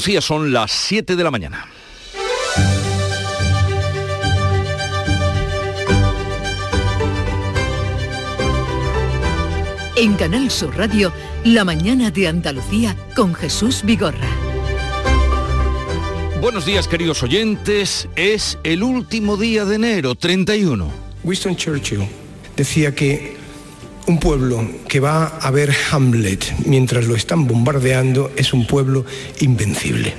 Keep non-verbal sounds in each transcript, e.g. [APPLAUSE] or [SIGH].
Andalucía son las 7 de la mañana. En Canal Sur Radio, La mañana de Andalucía con Jesús Vigorra. Buenos días queridos oyentes, es el último día de enero, 31. Winston Churchill decía que un pueblo que va a ver Hamlet mientras lo están bombardeando es un pueblo invencible.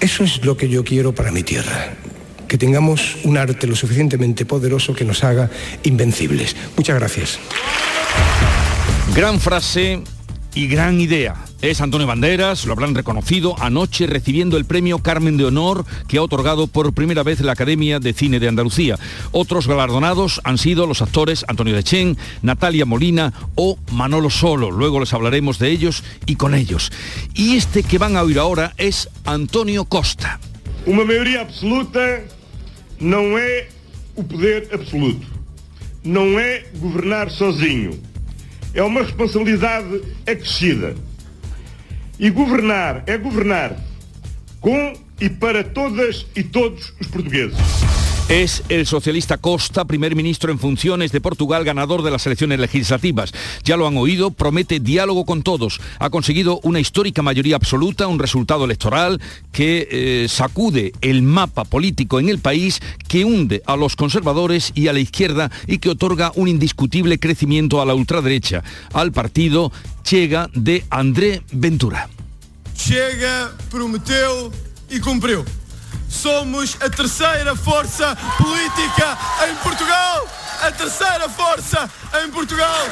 Eso es lo que yo quiero para mi tierra, que tengamos un arte lo suficientemente poderoso que nos haga invencibles. Muchas gracias. Gran frase y gran idea. Es Antonio Banderas, lo habrán reconocido anoche recibiendo el premio Carmen de Honor que ha otorgado por primera vez la Academia de Cine de Andalucía. Otros galardonados han sido los actores Antonio Dechen, Natalia Molina o Manolo Solo. Luego les hablaremos de ellos y con ellos. Y este que van a oír ahora es Antonio Costa. Una mayoría absoluta no es un poder absoluto. No es gobernar sozinho. É uma responsabilidade acrescida. E governar é governar com e para todas e todos os portugueses. Es el socialista Costa, primer ministro en funciones de Portugal, ganador de las elecciones legislativas. Ya lo han oído, promete diálogo con todos. Ha conseguido una histórica mayoría absoluta, un resultado electoral que eh, sacude el mapa político en el país, que hunde a los conservadores y a la izquierda y que otorga un indiscutible crecimiento a la ultraderecha, al partido Chega de André Ventura. Chega, prometeu e cumpriu. Somos a terceira força política em Portugal. A terceira força em Portugal.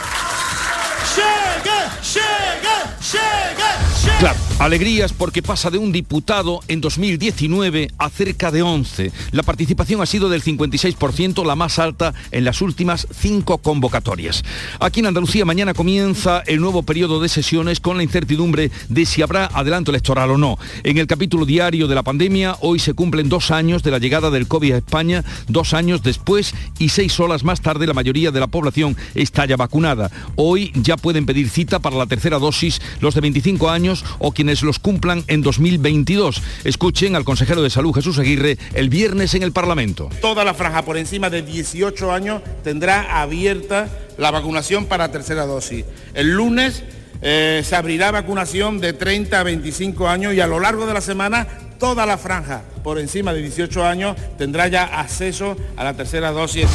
Claro, alegrías porque pasa de un diputado en 2019 a cerca de 11. La participación ha sido del 56%, la más alta en las últimas cinco convocatorias. Aquí en Andalucía mañana comienza el nuevo periodo de sesiones con la incertidumbre de si habrá adelanto electoral o no. En el capítulo diario de la pandemia, hoy se cumplen dos años de la llegada del COVID a España, dos años después y seis horas más tarde la mayoría de la población está ya vacunada. Hoy ya pueden pedir cita para la tercera dosis los de 25 años o quienes los cumplan en 2022. Escuchen al consejero de Salud Jesús Aguirre el viernes en el Parlamento. Toda la franja por encima de 18 años tendrá abierta la vacunación para tercera dosis. El lunes eh, se abrirá vacunación de 30 a 25 años y a lo largo de la semana toda la franja por encima de 18 años tendrá ya acceso a la tercera dosis.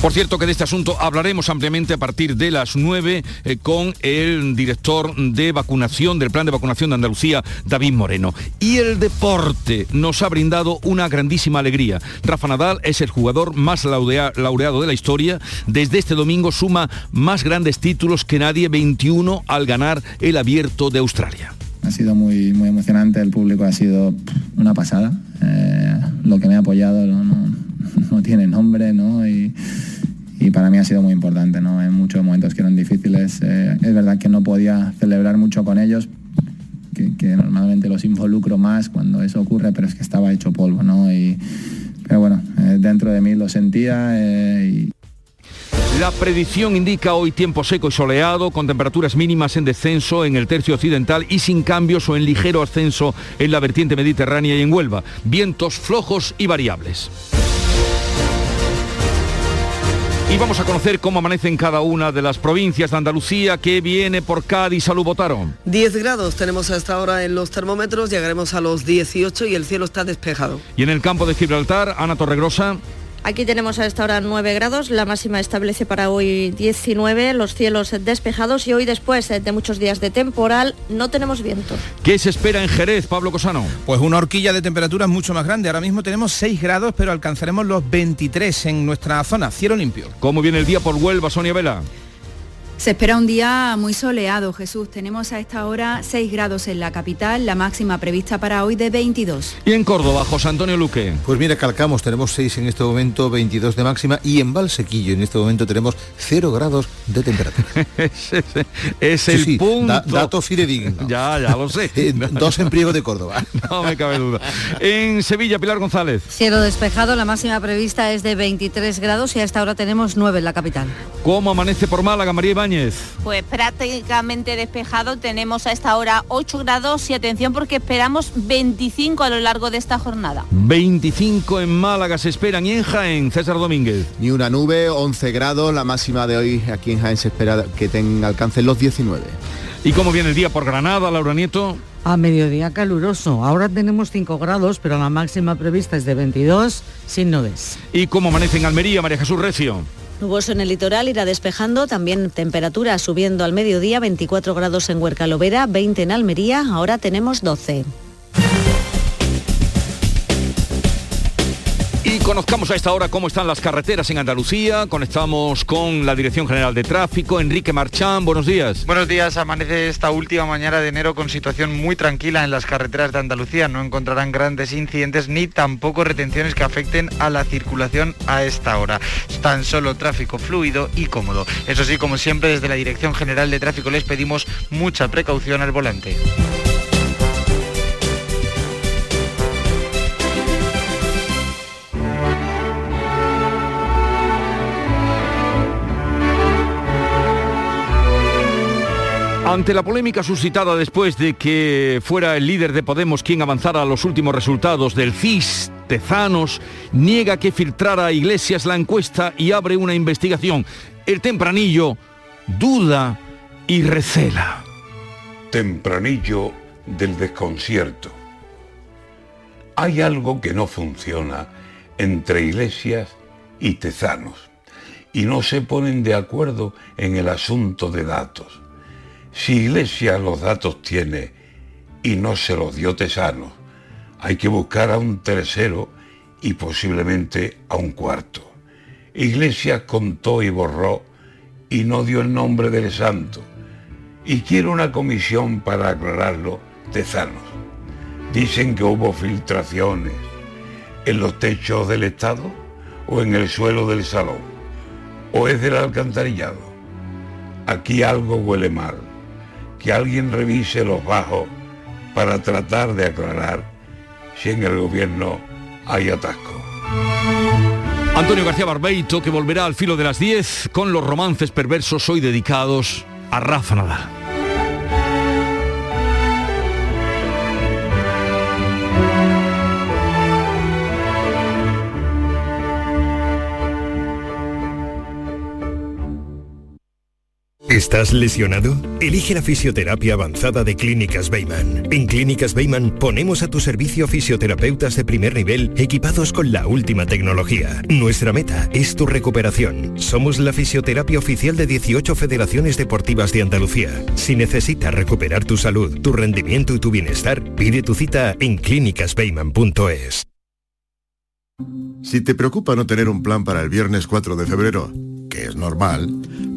Por cierto que de este asunto hablaremos ampliamente a partir de las 9 eh, con el director de vacunación, del plan de vacunación de Andalucía, David Moreno. Y el deporte nos ha brindado una grandísima alegría. Rafa Nadal es el jugador más laureado de la historia. Desde este domingo suma más grandes títulos que nadie, 21 al ganar el abierto de Australia. Ha sido muy, muy emocionante, el público ha sido una pasada. Eh, lo que me ha apoyado no, [LAUGHS] no- tiene nombre, ¿no? Y, y para mí ha sido muy importante, ¿no? En muchos momentos que eran difíciles. eh, es verdad que no podía celebrar mucho con ellos, que, normalmente los involucro más cuando eso ocurre, pero es que estaba hecho polvo, ¿no? Y, pero bueno, eh, dentro de mí lo sentía y, La predicción indica hoy tiempo seco y soleado, con temperaturas mínimas en descenso en el tercio occidental y sin cambios o en ligero ascenso en la vertiente mediterránea y en Huelva. Vientos flojos y variables. Y vamos a conocer cómo amanece en cada una de las provincias de Andalucía que viene por Cádiz. Salud, votaron. 10 grados tenemos hasta ahora en los termómetros, llegaremos a los 18 y el cielo está despejado. Y en el campo de Gibraltar, Ana Torregrosa. Aquí tenemos a esta hora 9 grados, la máxima establece para hoy 19, los cielos despejados y hoy después de muchos días de temporal no tenemos viento. ¿Qué se espera en Jerez, Pablo Cosano? Pues una horquilla de temperaturas mucho más grande. Ahora mismo tenemos 6 grados, pero alcanzaremos los 23 en nuestra zona, cielo limpio. ¿Cómo viene el día por Huelva, Sonia Vela? Se espera un día muy soleado, Jesús. Tenemos a esta hora 6 grados en la capital, la máxima prevista para hoy de 22. Y en Córdoba, José Antonio Luque. Pues mira, calcamos, tenemos 6 en este momento, 22 de máxima y en Valsequillo en este momento tenemos 0 grados de temperatura. [LAUGHS] es el sí, punto. da- dato fidedigno. [LAUGHS] Ya, ya lo sé. Eh, Dos en Priego de Córdoba. [LAUGHS] No me cabe duda. En Sevilla, Pilar González. Cielo despejado, la máxima prevista es de 23 grados y a esta hora tenemos 9 en la capital. ¿Cómo amanece por Málaga, María Ibáñez? Ibáñez. Pues prácticamente despejado, tenemos a esta hora 8 grados y atención porque esperamos 25 a lo largo de esta jornada. 25 en Málaga se esperan y en Jaén, César Domínguez. Ni una nube, 11 grados, la máxima de hoy aquí en Jaén se espera que tenga alcance los 19. ¿Y cómo viene el día por Granada, Laura Nieto? A mediodía caluroso. Ahora tenemos 5 grados, pero la máxima prevista es de 22 sin nubes. ¿Y cómo amanece en Almería, María Jesús Recio? Nuboso en el litoral irá despejando, también temperatura subiendo al mediodía, 24 grados en Huerca Lovera, 20 en Almería, ahora tenemos 12. Y conozcamos a esta hora cómo están las carreteras en Andalucía. Conectamos con la Dirección General de Tráfico. Enrique Marchán, buenos días. Buenos días. Amanece esta última mañana de enero con situación muy tranquila en las carreteras de Andalucía. No encontrarán grandes incidentes ni tampoco retenciones que afecten a la circulación a esta hora. Tan solo tráfico fluido y cómodo. Eso sí, como siempre, desde la Dirección General de Tráfico les pedimos mucha precaución al volante. Ante la polémica suscitada después de que fuera el líder de Podemos quien avanzara a los últimos resultados del CIS, Tezanos niega que filtrara a Iglesias la encuesta y abre una investigación. El tempranillo duda y recela. Tempranillo del desconcierto. Hay algo que no funciona entre Iglesias y Tezanos y no se ponen de acuerdo en el asunto de datos. Si Iglesia los datos tiene y no se los dio Tesano, hay que buscar a un tercero y posiblemente a un cuarto. Iglesia contó y borró y no dio el nombre del santo. Y quiere una comisión para aclararlo, Tezanos. Dicen que hubo filtraciones en los techos del Estado o en el suelo del salón. O es del alcantarillado. Aquí algo huele mal que alguien revise los bajos para tratar de aclarar si en el gobierno hay atasco. Antonio García Barbeito, que volverá al filo de las 10 con los romances perversos hoy dedicados a Rafa Nadal. ¿Estás lesionado? Elige la fisioterapia avanzada de Clínicas Bayman. En Clínicas Bayman ponemos a tu servicio fisioterapeutas de primer nivel equipados con la última tecnología. Nuestra meta es tu recuperación. Somos la fisioterapia oficial de 18 federaciones deportivas de Andalucía. Si necesitas recuperar tu salud, tu rendimiento y tu bienestar, pide tu cita en clínicasbayman.es. Si te preocupa no tener un plan para el viernes 4 de febrero, que es normal,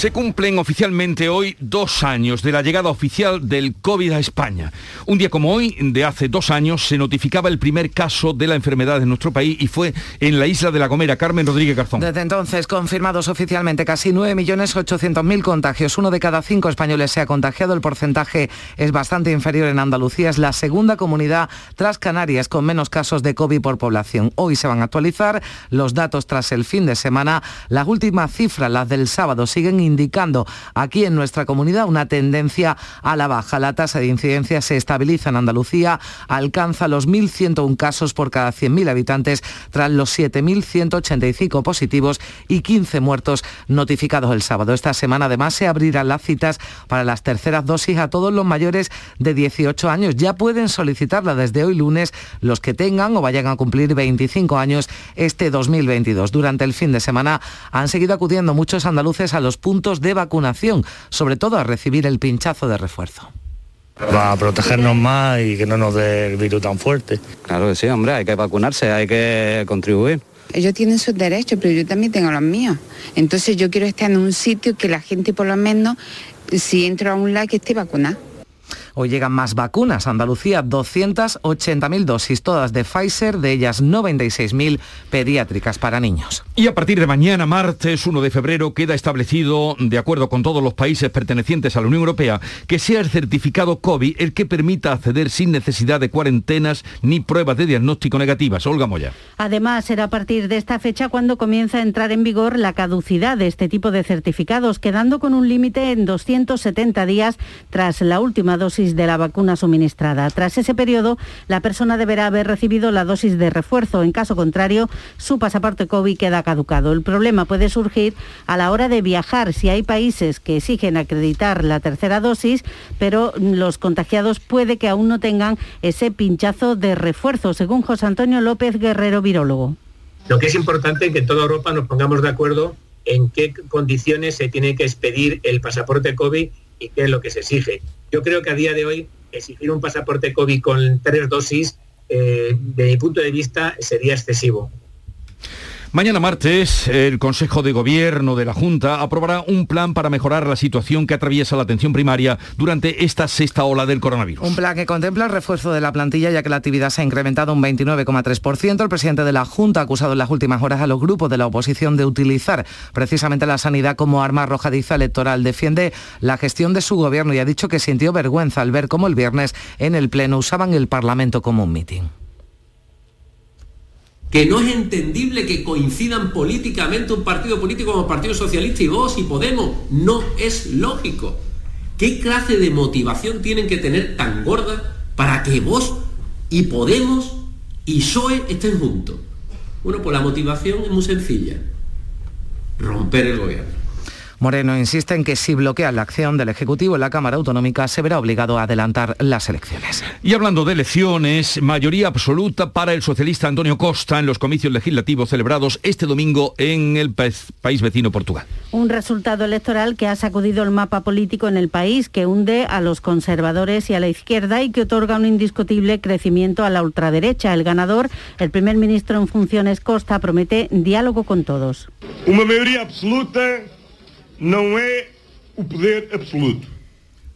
Se cumplen oficialmente hoy dos años de la llegada oficial del COVID a España. Un día como hoy, de hace dos años, se notificaba el primer caso de la enfermedad en nuestro país y fue en la isla de La Gomera. Carmen Rodríguez Garzón. Desde entonces, confirmados oficialmente casi 9.800.000 contagios. Uno de cada cinco españoles se ha contagiado. El porcentaje es bastante inferior en Andalucía. Es la segunda comunidad tras Canarias con menos casos de COVID por población. Hoy se van a actualizar los datos tras el fin de semana. Las últimas cifras, las del sábado, siguen indicando aquí en nuestra comunidad una tendencia a la baja. La tasa de incidencia se estabiliza en Andalucía, alcanza los 1.101 casos por cada 100.000 habitantes tras los 7.185 positivos y 15 muertos notificados el sábado. Esta semana además se abrirán las citas para las terceras dosis a todos los mayores de 18 años. Ya pueden solicitarla desde hoy lunes los que tengan o vayan a cumplir 25 años este 2022. Durante el fin de semana han seguido acudiendo muchos andaluces a los puntos de vacunación, sobre todo a recibir el pinchazo de refuerzo. Para protegernos más y que no nos dé el virus tan fuerte. Claro que sí, hombre, hay que vacunarse, hay que contribuir. Ellos tienen sus derechos, pero yo también tengo los míos. Entonces yo quiero estar en un sitio que la gente por lo menos, si entro a un lado, que esté vacunada. Hoy llegan más vacunas. Andalucía, 280.000 dosis, todas de Pfizer, de ellas 96.000 pediátricas para niños. Y a partir de mañana, martes 1 de febrero, queda establecido, de acuerdo con todos los países pertenecientes a la Unión Europea, que sea el certificado COVID el que permita acceder sin necesidad de cuarentenas ni pruebas de diagnóstico negativas. Olga Moya. Además, será a partir de esta fecha cuando comienza a entrar en vigor la caducidad de este tipo de certificados, quedando con un límite en 270 días tras la última dosis de la vacuna suministrada. Tras ese periodo, la persona deberá haber recibido la dosis de refuerzo. En caso contrario, su pasaporte COVID queda caducado. El problema puede surgir a la hora de viajar si hay países que exigen acreditar la tercera dosis, pero los contagiados puede que aún no tengan ese pinchazo de refuerzo, según José Antonio López Guerrero, virólogo. Lo que es importante es que en toda Europa nos pongamos de acuerdo en qué condiciones se tiene que expedir el pasaporte COVID y qué es lo que se exige. Yo creo que a día de hoy exigir un pasaporte COVID con tres dosis, eh, de mi punto de vista, sería excesivo. Mañana martes, el Consejo de Gobierno de la Junta aprobará un plan para mejorar la situación que atraviesa la atención primaria durante esta sexta ola del coronavirus. Un plan que contempla el refuerzo de la plantilla ya que la actividad se ha incrementado un 29,3%. El presidente de la Junta ha acusado en las últimas horas a los grupos de la oposición de utilizar precisamente la sanidad como arma arrojadiza electoral. Defiende la gestión de su gobierno y ha dicho que sintió vergüenza al ver cómo el viernes en el Pleno usaban el Parlamento como un mitin que no es entendible que coincidan políticamente un partido político como el Partido Socialista y vos y Podemos. No es lógico. ¿Qué clase de motivación tienen que tener tan gorda para que vos y Podemos y PSOE estén juntos? Bueno, pues la motivación es muy sencilla. Romper el gobierno. Moreno insiste en que si bloquea la acción del Ejecutivo en la Cámara Autonómica se verá obligado a adelantar las elecciones. Y hablando de elecciones, mayoría absoluta para el socialista Antonio Costa en los comicios legislativos celebrados este domingo en el país vecino Portugal. Un resultado electoral que ha sacudido el mapa político en el país, que hunde a los conservadores y a la izquierda y que otorga un indiscutible crecimiento a la ultraderecha. El ganador, el primer ministro en funciones Costa, promete diálogo con todos. Una mayoría absoluta no es un poder absoluto.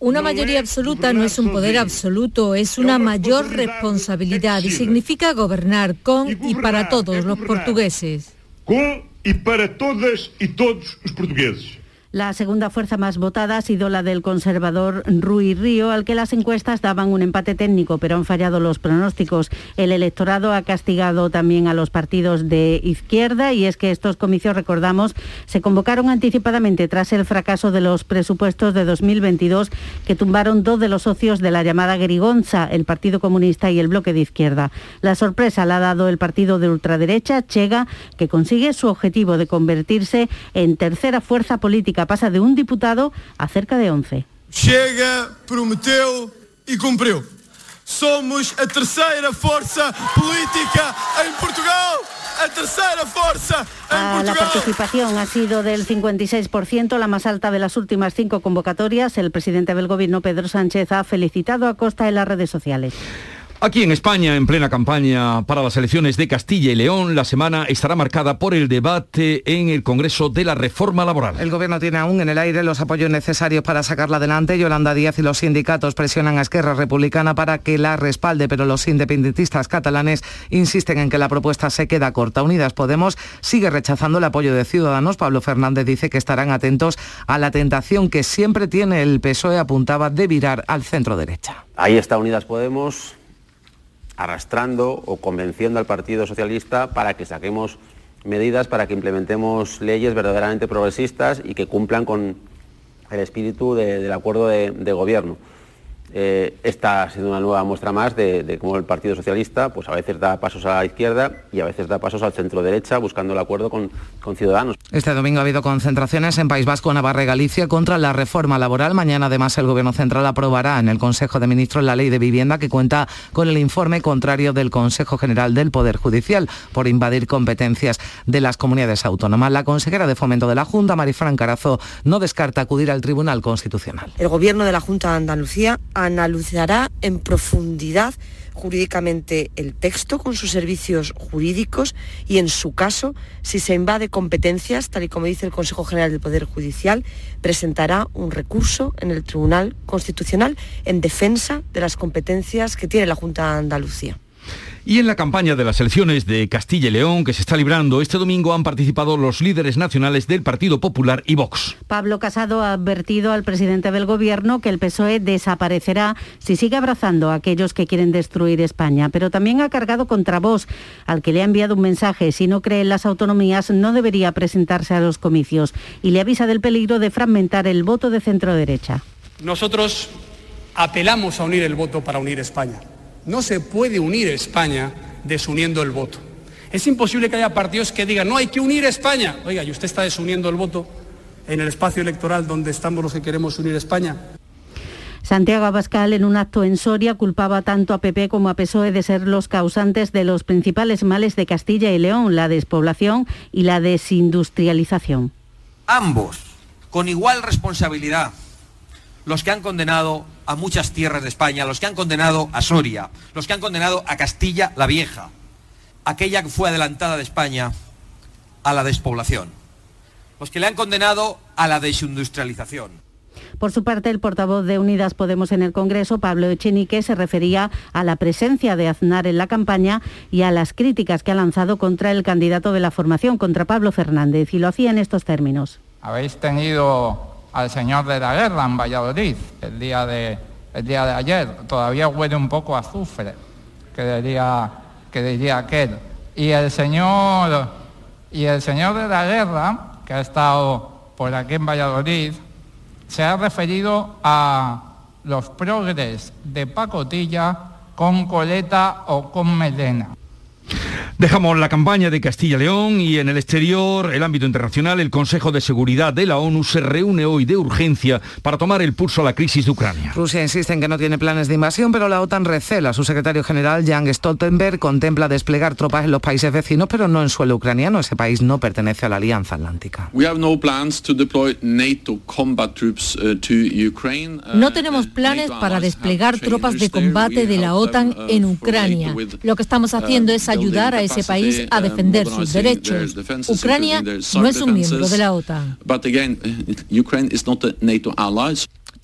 Una mayoría absoluta no es un poder absoluto, es una mayor responsabilidad y significa gobernar con y para todos los portugueses. Con y para todas y todos los portugueses. La segunda fuerza más votada ha sido la del conservador Rui Río, al que las encuestas daban un empate técnico, pero han fallado los pronósticos. El electorado ha castigado también a los partidos de izquierda y es que estos comicios, recordamos, se convocaron anticipadamente tras el fracaso de los presupuestos de 2022 que tumbaron dos de los socios de la llamada Gerigonza, el Partido Comunista y el Bloque de Izquierda. La sorpresa la ha dado el partido de ultraderecha, Chega, que consigue su objetivo de convertirse en tercera fuerza política pasa de un diputado a cerca de 11. Chega, prometeu y cumplió. Somos la tercera fuerza política en Portugal. La tercera fuerza en La participación ha sido del 56%, la más alta de las últimas cinco convocatorias. El presidente del gobierno, Pedro Sánchez, ha felicitado a Costa en las redes sociales. Aquí en España, en plena campaña para las elecciones de Castilla y León, la semana estará marcada por el debate en el Congreso de la reforma laboral. El Gobierno tiene aún en el aire los apoyos necesarios para sacarla adelante. Yolanda Díaz y los sindicatos presionan a Esquerra Republicana para que la respalde, pero los independentistas catalanes insisten en que la propuesta se queda corta. Unidas Podemos sigue rechazando el apoyo de Ciudadanos. Pablo Fernández dice que estarán atentos a la tentación que siempre tiene el PSOE, apuntaba, de virar al centro derecha. Ahí está Unidas Podemos arrastrando o convenciendo al Partido Socialista para que saquemos medidas para que implementemos leyes verdaderamente progresistas y que cumplan con el espíritu del acuerdo de, gobierno. Eh, esta ha sido una nueva muestra más de, cómo el Partido Socialista pues a veces da pasos a la izquierda y a veces da pasos al centro derecha buscando el acuerdo con, con Ciudadanos. Este domingo ha habido concentraciones en País Vasco, Navarra y Galicia contra la reforma laboral. Mañana además el Gobierno Central aprobará en el Consejo de Ministros la ley de vivienda que cuenta con el informe contrario del Consejo General del Poder Judicial por invadir competencias de las comunidades autónomas. La consejera de Fomento de la Junta, Marifran Carazo, no descarta acudir al Tribunal Constitucional. El Gobierno de la Junta de Andalucía ha analizará en profundidad jurídicamente el texto con sus servicios jurídicos y en su caso, si se invade competencias, tal y como dice el Consejo General del Poder Judicial, presentará un recurso en el Tribunal Constitucional en defensa de las competencias que tiene la Junta de Andalucía. Y en la campaña de las elecciones de Castilla y León que se está librando este domingo han participado los líderes nacionales del Partido Popular y Vox. Pablo Casado ha advertido al presidente del Gobierno que el PSOE desaparecerá si sigue abrazando a aquellos que quieren destruir España, pero también ha cargado contra Vox, al que le ha enviado un mensaje, si no cree en las autonomías no debería presentarse a los comicios y le avisa del peligro de fragmentar el voto de centro derecha. Nosotros apelamos a unir el voto para unir España. No se puede unir España desuniendo el voto. Es imposible que haya partidos que digan, no hay que unir España. Oiga, y usted está desuniendo el voto en el espacio electoral donde estamos los que queremos unir España. Santiago Abascal, en un acto en Soria, culpaba tanto a PP como a PSOE de ser los causantes de los principales males de Castilla y León, la despoblación y la desindustrialización. Ambos, con igual responsabilidad, los que han condenado a muchas tierras de España, los que han condenado a Soria, los que han condenado a Castilla la Vieja, aquella que fue adelantada de España a la despoblación, los que le han condenado a la desindustrialización. Por su parte, el portavoz de Unidas Podemos en el Congreso, Pablo Echenique, se refería a la presencia de Aznar en la campaña y a las críticas que ha lanzado contra el candidato de la formación, contra Pablo Fernández, y lo hacía en estos términos. Habéis tenido al señor de la guerra en Valladolid el día de, el día de ayer. Todavía huele un poco a azufre, que diría, que diría aquel. Y el señor, y el señor de la guerra, que ha estado por aquí en Valladolid, se ha referido a los progres de pacotilla con coleta o con melena. Dejamos la campaña de Castilla-León y en el exterior, el ámbito internacional, el Consejo de Seguridad de la ONU se reúne hoy de urgencia para tomar el pulso a la crisis de Ucrania. Rusia insiste en que no tiene planes de invasión, pero la OTAN recela. Su secretario general, Jan Stoltenberg, contempla desplegar tropas en los países vecinos, pero no en suelo ucraniano. Ese país no pertenece a la Alianza Atlántica. No tenemos planes para desplegar tropas de combate de la OTAN uh, en Ucrania. Lo que estamos haciendo es ayudar a ese país a defender sus derechos. Ucrania no es un miembro de la OTAN.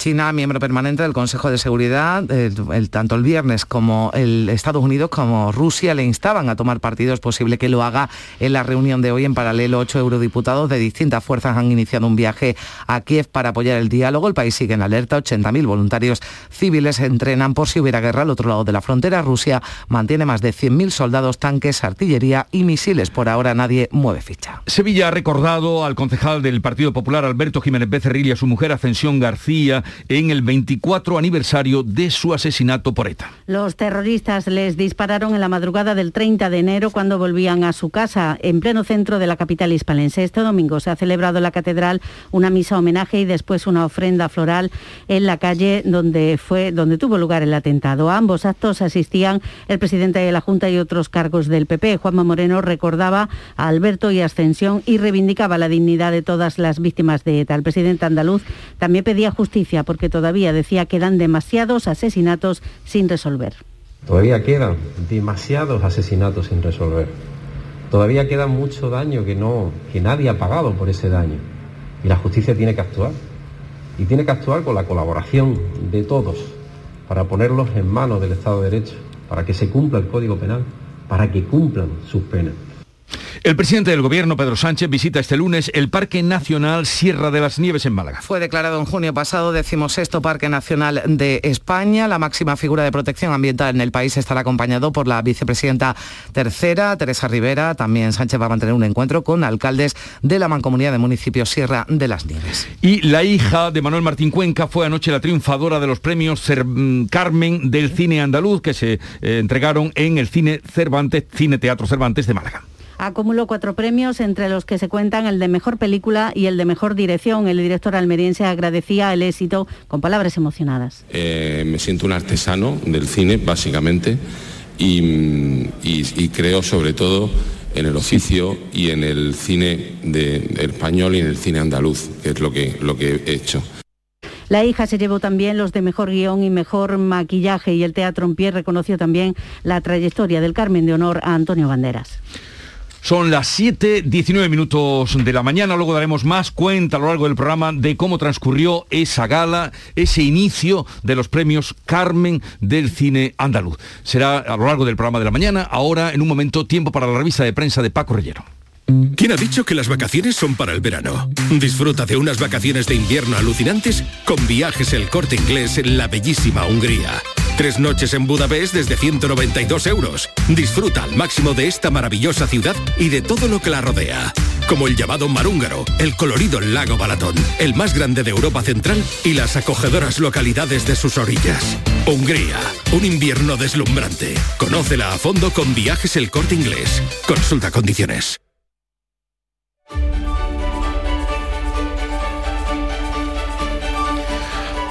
China, miembro permanente del Consejo de Seguridad, el, tanto el viernes como el Estados Unidos como Rusia le instaban a tomar partido. Es posible que lo haga en la reunión de hoy. En paralelo, ocho eurodiputados de distintas fuerzas han iniciado un viaje a Kiev para apoyar el diálogo. El país sigue en alerta. 80.000 voluntarios civiles entrenan por si hubiera guerra al otro lado de la frontera. Rusia mantiene más de 100.000 soldados, tanques, artillería y misiles. Por ahora nadie mueve ficha. Sevilla ha recordado al concejal del Partido Popular, Alberto Jiménez Becerril, y a su mujer Ascensión García en el 24 aniversario de su asesinato por ETA. Los terroristas les dispararon en la madrugada del 30 de enero cuando volvían a su casa en pleno centro de la capital hispalense. Este domingo se ha celebrado en la catedral una misa homenaje y después una ofrenda floral en la calle donde fue donde tuvo lugar el atentado. A ambos actos asistían el presidente de la Junta y otros cargos del PP. Juanma Moreno recordaba a Alberto y Ascensión y reivindicaba la dignidad de todas las víctimas de ETA. El presidente andaluz también pedía justicia porque todavía decía quedan demasiados asesinatos sin resolver. Todavía quedan demasiados asesinatos sin resolver. Todavía queda mucho daño que, no, que nadie ha pagado por ese daño. Y la justicia tiene que actuar. Y tiene que actuar con la colaboración de todos para ponerlos en manos del Estado de Derecho, para que se cumpla el Código Penal, para que cumplan sus penas. El presidente del Gobierno, Pedro Sánchez, visita este lunes el Parque Nacional Sierra de las Nieves en Málaga. Fue declarado en junio pasado decimosexto Parque Nacional de España. La máxima figura de protección ambiental en el país estará acompañado por la vicepresidenta tercera, Teresa Rivera. También Sánchez va a mantener un encuentro con alcaldes de la Mancomunidad de Municipios Sierra de las Nieves. Y la hija de Manuel Martín Cuenca fue anoche la triunfadora de los premios mm, Carmen del Cine Andaluz que se eh, entregaron en el Cine Cervantes, Cine Teatro Cervantes de Málaga. Acumuló cuatro premios, entre los que se cuentan el de Mejor Película y el de Mejor Dirección. El director almeriense agradecía el éxito con palabras emocionadas. Eh, me siento un artesano del cine, básicamente, y, creo sobre todo en el oficio y en el cine de, español y en el cine andaluz, que es lo que, lo que he hecho. La hija se llevó también los de mejor guion y mejor maquillaje y el Teatro en Pie reconoció también la trayectoria del Carmen de Honor a Antonio Banderas. Son las 7, 19 minutos de la mañana, luego daremos más cuenta a lo largo del programa de cómo transcurrió esa gala, ese inicio de los premios Carmen del cine andaluz. Será a lo largo del programa de la mañana, ahora en un momento tiempo para la revista de prensa de Paco Rellero. ¿Quién ha dicho que las vacaciones son para el verano? Disfruta de unas vacaciones de invierno alucinantes con viajes el corte inglés en la bellísima Hungría. Tres noches en Budapest desde 192 euros. Disfruta al máximo de esta maravillosa ciudad y de todo lo que la rodea. Como el llamado Marúngaro, el colorido lago Balatón, el más grande de Europa Central y las acogedoras localidades de sus orillas. Hungría, un invierno deslumbrante. Conócela a fondo con viajes el corte inglés. Consulta condiciones.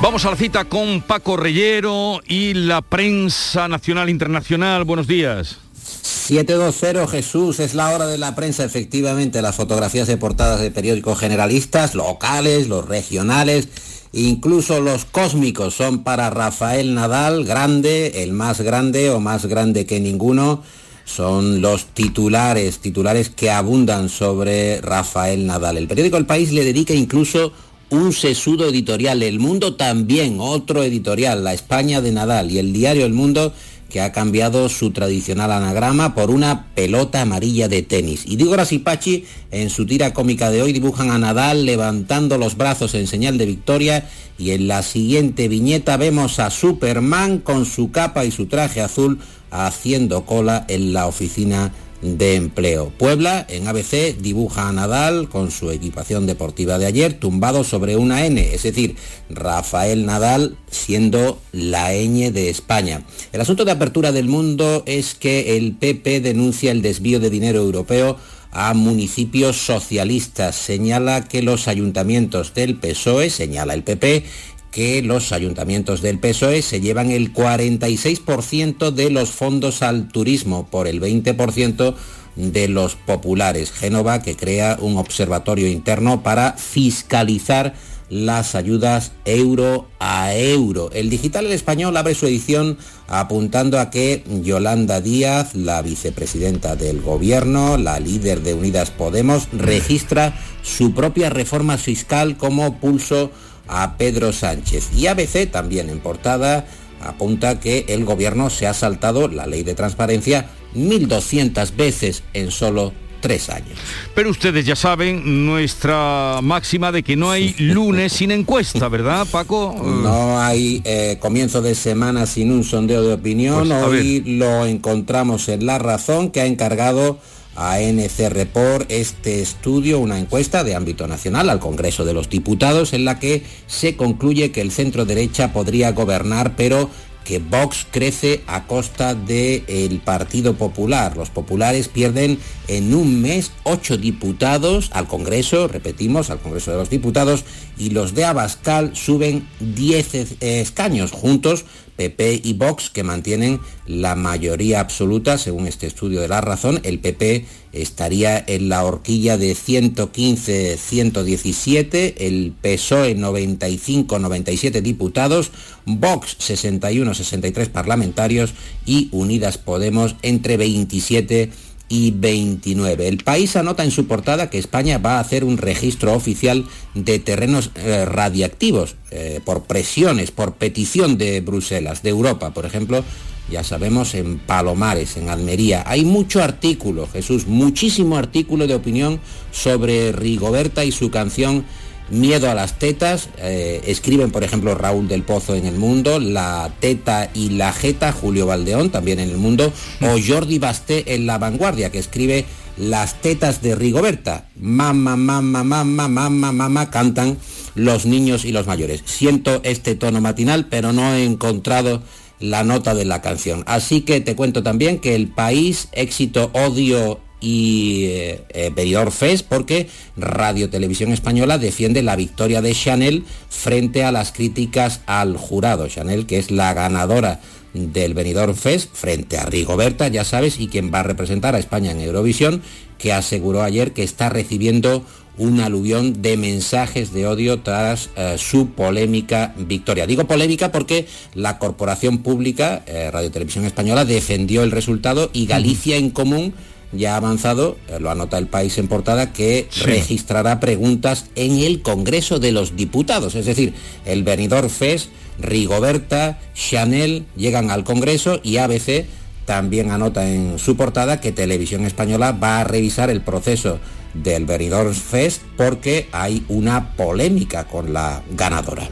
Vamos a la cita con Paco Reyero y la prensa nacional internacional. Buenos días. 720 Jesús, es la hora de la prensa, efectivamente, las fotografías de portadas de periódicos generalistas, locales, los regionales, incluso los cósmicos son para Rafael Nadal, grande, el más grande o más grande que ninguno. Son los titulares, titulares que abundan sobre Rafael Nadal. El periódico El País le dedica incluso un sesudo editorial. El Mundo también, otro editorial, La España de Nadal y el diario El Mundo que ha cambiado su tradicional anagrama por una pelota amarilla de tenis. Y Diego Rasipachi, en su tira cómica de hoy, dibujan a Nadal levantando los brazos en señal de victoria y en la siguiente viñeta vemos a Superman con su capa y su traje azul haciendo cola en la oficina de empleo. Puebla, en ABC, dibuja a Nadal con su equipación deportiva de ayer tumbado sobre una N, es decir, Rafael Nadal siendo la ñ de España. El asunto de apertura del mundo es que el PP denuncia el desvío de dinero europeo a municipios socialistas. Señala que los ayuntamientos del PSOE, señala el PP, que los ayuntamientos del PSOE se llevan el 46% de los fondos al turismo por el 20% de los populares. Génova que crea un observatorio interno para fiscalizar las ayudas euro a euro. El digital español abre su edición apuntando a que Yolanda Díaz, la vicepresidenta del gobierno, la líder de Unidas Podemos, registra su propia reforma fiscal como pulso a Pedro Sánchez. Y ABC, también en portada, apunta que el gobierno se ha saltado la ley de transparencia 1.200 veces en solo tres años. Pero ustedes ya saben nuestra máxima de que no hay lunes sin encuesta, ¿verdad, Paco? [LAUGHS] No hay eh, comienzo de semana sin un sondeo de opinión. Pues, Hoy lo encontramos en La Razón, que ha encargado a NC Report este estudio, una encuesta de ámbito nacional al Congreso de los Diputados, en la que se concluye que el centro derecha podría gobernar, pero que Vox crece a costa del Partido Popular. Los populares pierden en un mes ocho diputados al Congreso, repetimos, al Congreso de los Diputados, y los de Abascal suben 10 escaños. Juntos PP y Vox, que mantienen la mayoría absoluta, según este estudio de la razón. El PP estaría en la horquilla de 115-117, el PSOE 95-97 diputados, Vox 61-63 parlamentarios y Unidas Podemos entre 27 y 29. El país anota en su portada que España va a hacer un registro oficial de terrenos eh, radiactivos eh, por presiones, por petición de Bruselas, de Europa, por ejemplo, ya sabemos, en Palomares, en Almería. Hay mucho artículo, Jesús, muchísimo artículo de opinión sobre Rigoberta y su canción Miedo a las tetas, eh, escriben por ejemplo Raúl del Pozo en El Mundo, La teta y la jeta, Julio Valdeón también en El Mundo, o Jordi Basté en La Vanguardia, que escribe Las tetas de Rigoberta. Mamá, mamá, mamá, mamá, mamá, cantan los niños y los mayores. Siento este tono matinal, pero no he encontrado la nota de la canción. Así que te cuento también que el país, éxito, odio y eh, eh Fest porque Radio Televisión Española defiende la victoria de Chanel frente a las críticas al jurado. Chanel, que es la ganadora del Benidorm Fest frente a Rigoberta, ya sabes, y quien va a representar a España en Eurovisión, que aseguró ayer que está recibiendo un aluvión de mensajes de odio tras eh, su polémica victoria. Digo polémica porque la corporación pública, eh, Radio Televisión Española, defendió el resultado y Galicia en Común ya ha avanzado, eh, lo anota el país en portada, que registrará preguntas en el Congreso de los Diputados. Es decir, el venidor FES, Rigoberta, Chanel llegan al Congreso y ABC también anota en su portada que Televisión Española va a revisar el proceso del Benidorm Fest porque hay una polémica con la ganadora.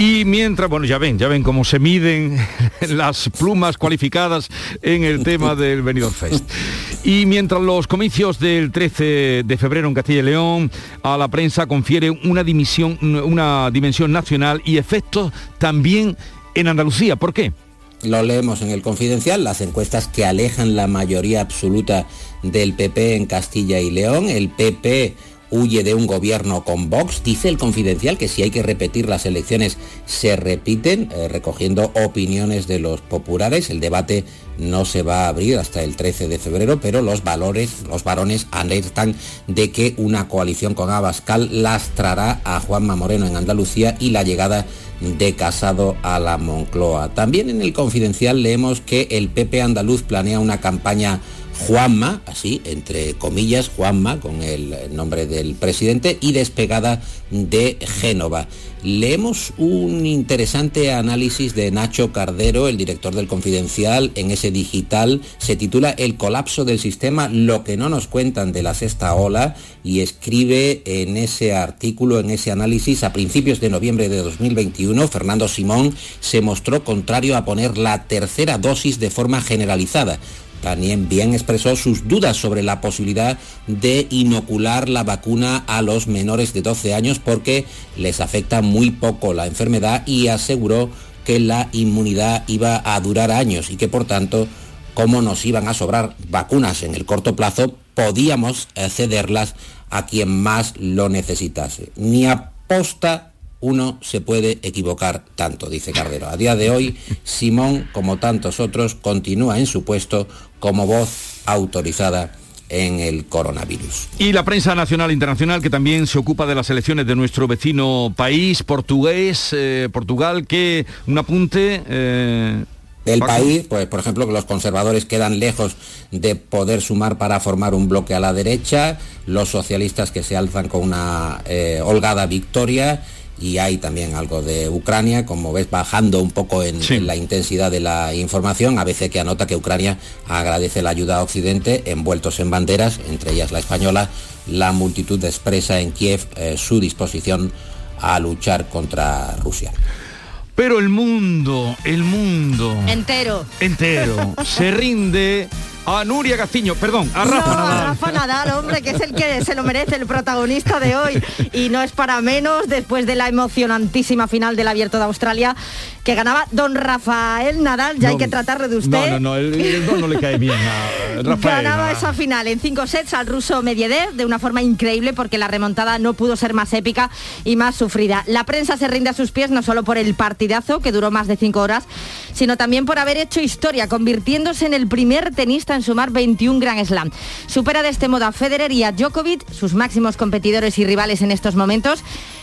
Y mientras, bueno, ya ven, ya ven cómo se miden [LAUGHS] las plumas cualificadas en el tema del Benidorm Fest. Y mientras los comicios del 13 de febrero en Castilla y León a la prensa confiere una, dimisión, una dimensión nacional y efectos también en Andalucía. ¿Por qué? Lo leemos en el confidencial, las encuestas que alejan la mayoría absoluta del PP en Castilla y León. El PP huye de un gobierno con Vox. Dice el confidencial que si hay que repetir las elecciones se repiten, eh, recogiendo opiniones de los populares. El debate no se va a abrir hasta el 13 de febrero, pero los valores, los varones alertan de que una coalición con Abascal lastrará a Juanma Moreno en Andalucía y la llegada de Casado a la Moncloa. También en el confidencial leemos que el PP andaluz planea una campaña Juanma, así, entre comillas, Juanma, con el nombre del presidente, y despegada de Génova. Leemos un interesante análisis de Nacho Cardero, el director del Confidencial, en ese digital. Se titula El colapso del sistema, lo que no nos cuentan de la sexta ola, y escribe en ese artículo, en ese análisis, a principios de noviembre de 2021, Fernando Simón se mostró contrario a poner la tercera dosis de forma generalizada también bien expresó sus dudas sobre la posibilidad de inocular la vacuna a los menores de 12 años porque les afecta muy poco la enfermedad y aseguró que la inmunidad iba a durar años y que por tanto, como nos iban a sobrar vacunas en el corto plazo, podíamos cederlas a quien más lo necesitase. Ni aposta uno se puede equivocar tanto, dice Cardero. A día de hoy, Simón, como tantos otros, continúa en su puesto como voz autorizada en el coronavirus. Y la prensa nacional e internacional que también se ocupa de las elecciones de nuestro vecino país, portugués, eh, Portugal, que un apunte... Eh, el país, pues por ejemplo que los conservadores quedan lejos de poder sumar para formar un bloque a la derecha, los socialistas que se alzan con una eh, holgada victoria y hay también algo de Ucrania, como ves, bajando un poco en, la intensidad de la información, a veces que anota que Ucrania agradece la ayuda a Occidente, envueltos en banderas, entre ellas la española, la multitud expresa en Kiev eh, su disposición a luchar contra Rusia. Pero el mundo, el mundo... Entero. Entero. se rinde a Nuria Gaciño, perdón, a Rafa Nadal. A Rafa Nadal, hombre, que es el que se lo merece, el protagonista de hoy. Y no es para menos después de la emocionantísima final del Abierto de Australia que ganaba don Rafael Nadal, ya hay que tratar de usted. No, no, no, el, don no le cae bien a [LAUGHS] Rafael. Ganaba esa final en cinco sets al ruso Medvedev de una forma increíble porque la remontada no pudo ser más épica y más sufrida. La prensa se rinde a sus pies no solo por el partidazo, que duró más de cinco horas, sino también por haber hecho historia, convirtiéndose en el primer tenista en sumar 21 Grand Slam. Supera de este modo a Federer y a Djokovic, sus máximos competidores y rivales en estos momentos,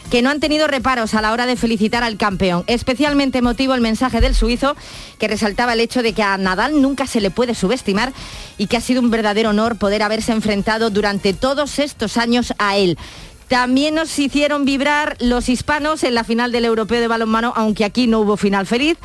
que no han tenido reparos a la hora de felicitar al campeón. Especialmente emotivo el mensaje del suizo, que resaltaba el hecho de que a Nadal nunca se le puede subestimar y que ha sido un verdadero honor poder haberse enfrentado durante todos estos años a él. También nos hicieron vibrar los hispanos en la final del Europeo de Balonmano, aunque aquí no hubo final feliz.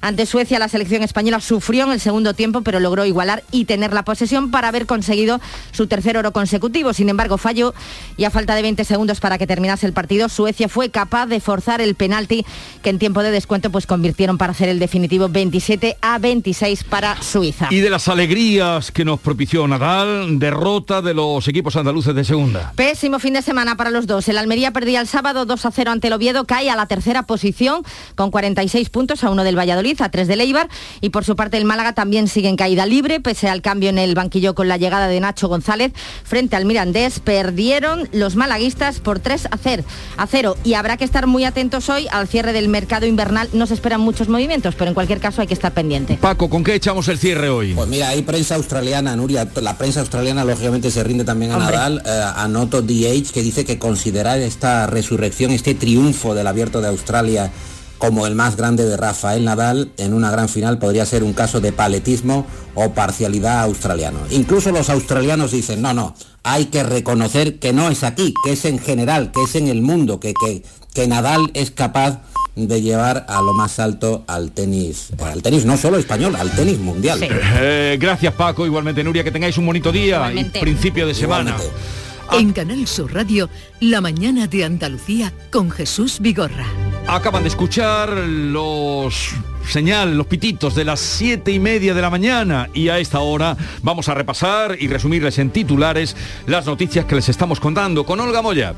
Ante Suecia la selección española sufrió en el segundo tiempo, pero logró igualar y tener la posesión para haber conseguido su tercer oro consecutivo. Sin embargo, falló y a falta de 20 segundos para que terminase el partido, Suecia fue capaz de forzar el penalti que en tiempo de descuento pues convirtieron para hacer el definitivo 27 a 26 para Suiza. Y de las alegrías que nos propició Nadal, derrota de los equipos andaluces de segunda. Pésimo fin de semana para los dos. El Almería perdía el sábado 2 a 0 ante el Oviedo, cae a la tercera posición con 46 puntos a uno del Valladolid Valladolid a 3 del Eibar y por su parte el Málaga también sigue en caída libre, pese al cambio en el banquillo con la llegada de Nacho González frente al Mirandés. Perdieron los malaguistas por 3 a 0 y habrá que estar muy atentos hoy al cierre del mercado invernal. No se esperan muchos movimientos, pero en cualquier caso hay que estar pendiente. Paco, ¿con qué echamos el cierre hoy? Pues mira, hay prensa australiana, Nuria, la prensa australiana lógicamente se rinde también a Nadal, eh, a Noto DH, que dice que considerar esta resurrección, este triunfo del abierto de Australia como el más grande de Rafael Nadal en una gran final podría ser un caso de paletismo o parcialidad australiano. Incluso los australianos dicen, no, no, hay que reconocer que no es aquí, que es en general, que es en el mundo, que, que, que Nadal es capaz de llevar a lo más alto al tenis, al tenis no solo español, al tenis mundial. Eh, gracias Paco, igualmente Nuria, que tengáis un bonito día y principio de semana. En Canal Sur Radio, La mañana de Andalucía con Jesús Vigorra. Acaban de escuchar los señal, los pititos de las siete y media de la mañana y a esta hora vamos a repasar y resumirles en titulares las noticias que les estamos contando con Olga Moya.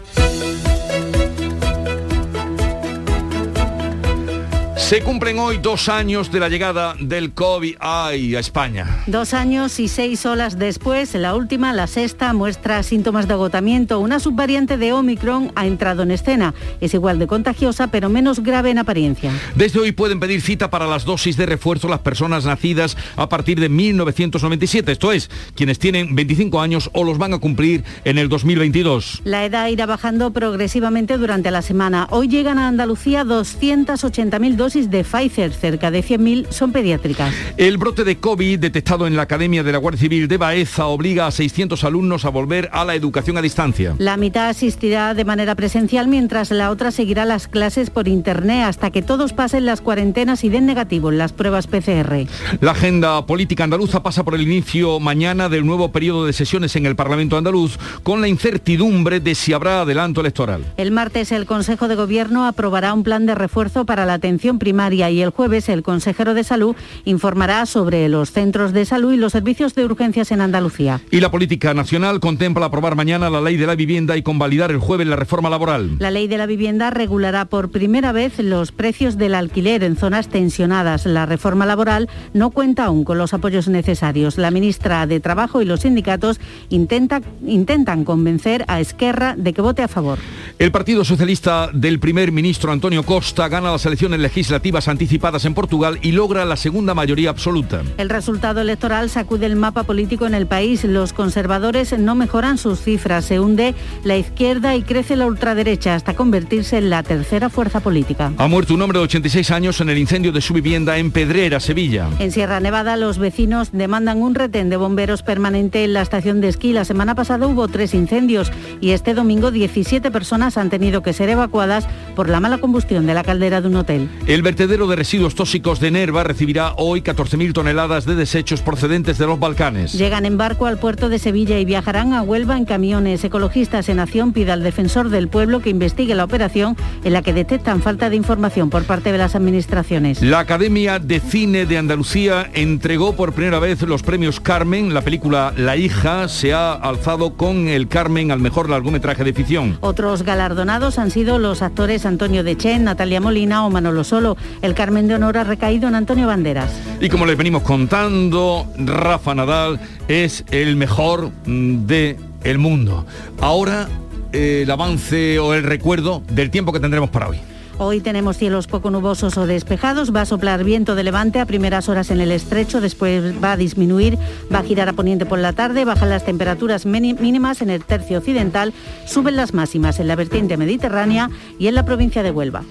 Se cumplen hoy dos años de la llegada del COVID a España. Dos años y seis horas después, la última, la sexta, muestra síntomas de agotamiento. Una subvariante de Omicron ha entrado en escena. Es igual de contagiosa, pero menos grave en apariencia. Desde hoy pueden pedir cita para las dosis de refuerzo las personas nacidas a partir de 1997, esto es, quienes tienen 25 años o los van a cumplir en el 2022. La edad irá bajando progresivamente durante la semana. Hoy llegan a Andalucía 280.000 dosis de Pfizer, cerca de 100.000 son pediátricas. El brote de COVID detectado en la Academia de la Guardia Civil de Baeza obliga a 600 alumnos a volver a la educación a distancia. La mitad asistirá de manera presencial mientras la otra seguirá las clases por internet hasta que todos pasen las cuarentenas y den negativo en las pruebas PCR. La agenda política andaluza pasa por el inicio mañana del nuevo periodo de sesiones en el Parlamento andaluz con la incertidumbre de si habrá adelanto electoral. El martes el Consejo de Gobierno aprobará un plan de refuerzo para la atención primaria primaria y el jueves el consejero de salud informará sobre los centros de salud y los servicios de urgencias en Andalucía. Y la política nacional contempla aprobar mañana la ley de la vivienda y convalidar el jueves la reforma laboral. La ley de la vivienda regulará por primera vez los precios del alquiler en zonas tensionadas. La reforma laboral no cuenta aún con los apoyos necesarios. La ministra de Trabajo y los sindicatos intenta, intentan convencer a Esquerra de que vote a favor. El Partido Socialista del primer ministro Antonio Costa gana las elecciones legislativas anticipadas en Portugal y logra la segunda mayoría absoluta. El resultado electoral sacude el mapa político en el país. Los conservadores no mejoran sus cifras. Se hunde la izquierda y crece la ultraderecha hasta convertirse en la tercera fuerza política. Ha muerto un hombre de 86 años en el incendio de su vivienda en Pedrera, Sevilla. En Sierra Nevada los vecinos demandan un retén de bomberos permanente en la estación de esquí. La semana pasada hubo tres incendios y este domingo 17 personas han tenido que ser evacuadas por la mala combustión de la caldera de un hotel. El vertedero de residuos tóxicos de Nerva recibirá hoy 14.000 toneladas de desechos procedentes de los Balcanes. Llegan en barco al puerto de Sevilla y viajarán a Huelva en camiones. Ecologistas en Acción pide al defensor del pueblo que investigue la operación en la que detectan falta de información por parte de las administraciones. La Academia de Cine de Andalucía entregó por primera vez los premios Carmen. La película La hija se ha alzado con el Carmen al mejor largometraje de ficción. Otros galardonados han sido los actores Antonio Dechen, Natalia Molina o Manolo Solo. El Carmen de Honor ha recaído en Antonio Banderas. Y como les venimos contando, Rafa Nadal es el mejor del el mundo. Ahora eh, el avance o el recuerdo del tiempo que tendremos para hoy. Hoy tenemos cielos poco nubosos o despejados, va a soplar viento de levante a primeras horas en el estrecho, después va a disminuir, va a girar a poniente por la tarde, bajan las temperaturas mínimas en el tercio occidental, suben las máximas en la vertiente mediterránea y en la provincia de Huelva.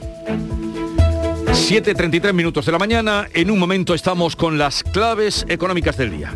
7.33 minutos de la mañana, en un momento estamos con las claves económicas del día.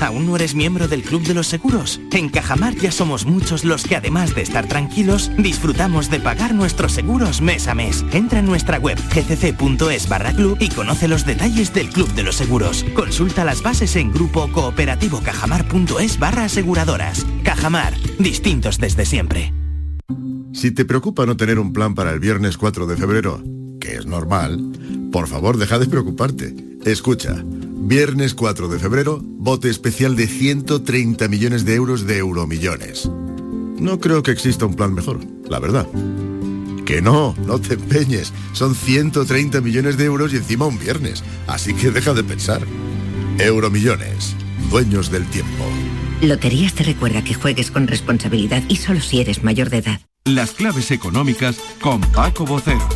¿Aún no eres miembro del Club de los Seguros? En Cajamar ya somos muchos los que además de estar tranquilos, disfrutamos de pagar nuestros seguros mes a mes. Entra en nuestra web gcc.es barra club y conoce los detalles del Club de los Seguros. Consulta las bases en grupo cooperativo cajamar.es barra aseguradoras. Cajamar, distintos desde siempre. Si te preocupa no tener un plan para el viernes 4 de febrero, que es normal, por favor deja de preocuparte. Escucha, viernes 4 de febrero, bote especial de 130 millones de euros de euromillones. No creo que exista un plan mejor, la verdad. Que no, no te empeñes. Son 130 millones de euros y encima un viernes. Así que deja de pensar. Euromillones, dueños del tiempo. Loterías te recuerda que juegues con responsabilidad y solo si eres mayor de edad. Las claves económicas con Paco Bocero.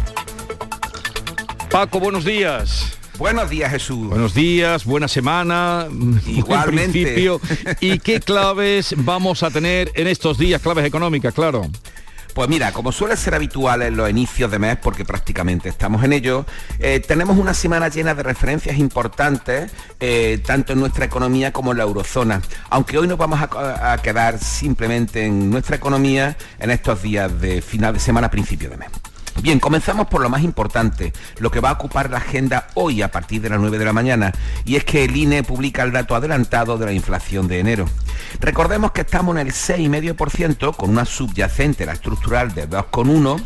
Paco, buenos días. Buenos días, Jesús. Buenos días, buena semana. Igualmente. En principio. ¿Y qué [LAUGHS] claves vamos a tener en estos días? Claves económicas, claro. Pues mira, como suele ser habitual en los inicios de mes, porque prácticamente estamos en ello, eh, tenemos una semana llena de referencias importantes, eh, tanto en nuestra economía como en la eurozona. Aunque hoy nos vamos a, a quedar simplemente en nuestra economía en estos días de final de semana, principio de mes. Bien, comenzamos por lo más importante, lo que va a ocupar la agenda hoy a partir de las 9 de la mañana, y es que el INE publica el dato adelantado de la inflación de enero. Recordemos que estamos en el 6,5% con una subyacente, la estructural, de 2,1%,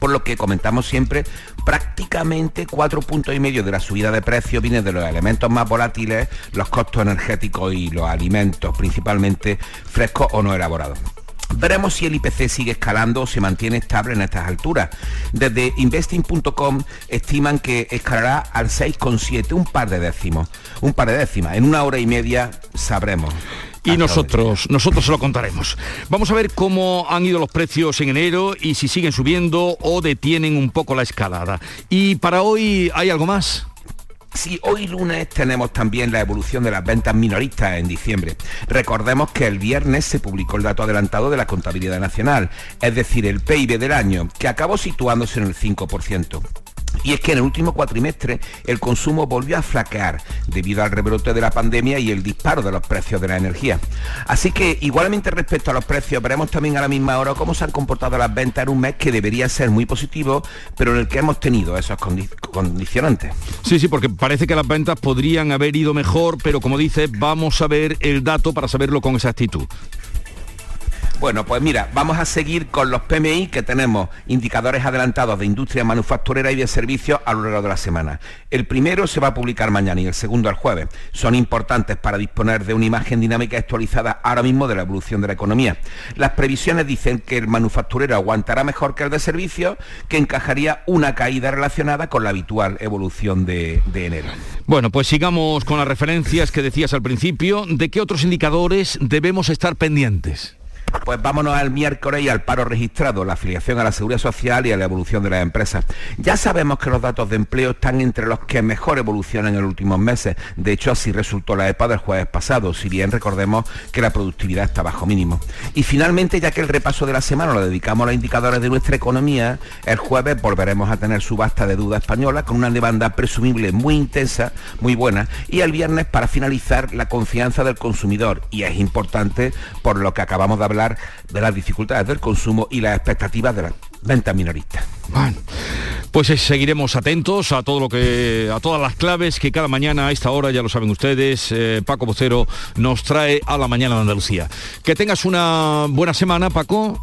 por lo que comentamos siempre, prácticamente cuatro puntos y medio de la subida de precios viene de los elementos más volátiles, los costos energéticos y los alimentos, principalmente frescos o no elaborados. Veremos si el IPC sigue escalando o se mantiene estable en estas alturas. Desde investing.com estiman que escalará al 6,7, un par de décimos. Un par de décimas. En una hora y media sabremos. Y nosotros, nosotros se lo contaremos. Vamos a ver cómo han ido los precios en enero y si siguen subiendo o detienen un poco la escalada. Y para hoy, ¿hay algo más? Sí, hoy lunes tenemos también la evolución de las ventas minoristas en diciembre. Recordemos que el viernes se publicó el dato adelantado de la contabilidad nacional, es decir, el PIB del año, que acabó situándose en el 5%. Y es que en el último cuatrimestre el consumo volvió a flaquear debido al rebrote de la pandemia y el disparo de los precios de la energía. Así que igualmente respecto a los precios, veremos también a la misma hora cómo se han comportado las ventas en un mes que debería ser muy positivo, pero en el que hemos tenido esos condicionantes. Sí, sí, porque parece que las ventas podrían haber ido mejor, pero como dice, vamos a ver el dato para saberlo con exactitud. Bueno, pues mira, vamos a seguir con los PMI que tenemos indicadores adelantados de industria manufacturera y de servicios a lo largo de la semana. El primero se va a publicar mañana y el segundo el jueves. Son importantes para disponer de una imagen dinámica actualizada ahora mismo de la evolución de la economía. Las previsiones dicen que el manufacturero aguantará mejor que el de servicios, que encajaría una caída relacionada con la habitual evolución de, de enero. Bueno, pues sigamos con las referencias que decías al principio. ¿De qué otros indicadores debemos estar pendientes? Pues vámonos al miércoles y al paro registrado, la afiliación a la seguridad social y a la evolución de las empresas. Ya sabemos que los datos de empleo están entre los que mejor evolucionan en los últimos meses. De hecho, así resultó la EPA del jueves pasado, si bien recordemos que la productividad está bajo mínimo. Y finalmente, ya que el repaso de la semana lo dedicamos a los indicadores de nuestra economía, el jueves volveremos a tener subasta de duda española con una demanda presumible muy intensa, muy buena, y el viernes para finalizar la confianza del consumidor. Y es importante por lo que acabamos de hablar de las dificultades del consumo y las expectativas de las ventas minoristas. Bueno, pues seguiremos atentos a todo lo que a todas las claves que cada mañana a esta hora ya lo saben ustedes eh, Paco Vocero nos trae a la mañana de Andalucía. Que tengas una buena semana Paco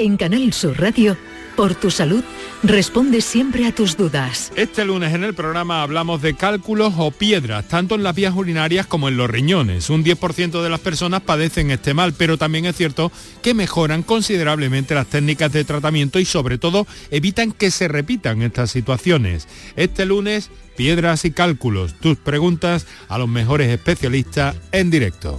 En Canal Sur Radio, por tu salud, responde siempre a tus dudas. Este lunes en el programa hablamos de cálculos o piedras, tanto en las vías urinarias como en los riñones. Un 10% de las personas padecen este mal, pero también es cierto que mejoran considerablemente las técnicas de tratamiento y sobre todo evitan que se repitan estas situaciones. Este lunes, piedras y cálculos, tus preguntas a los mejores especialistas en directo.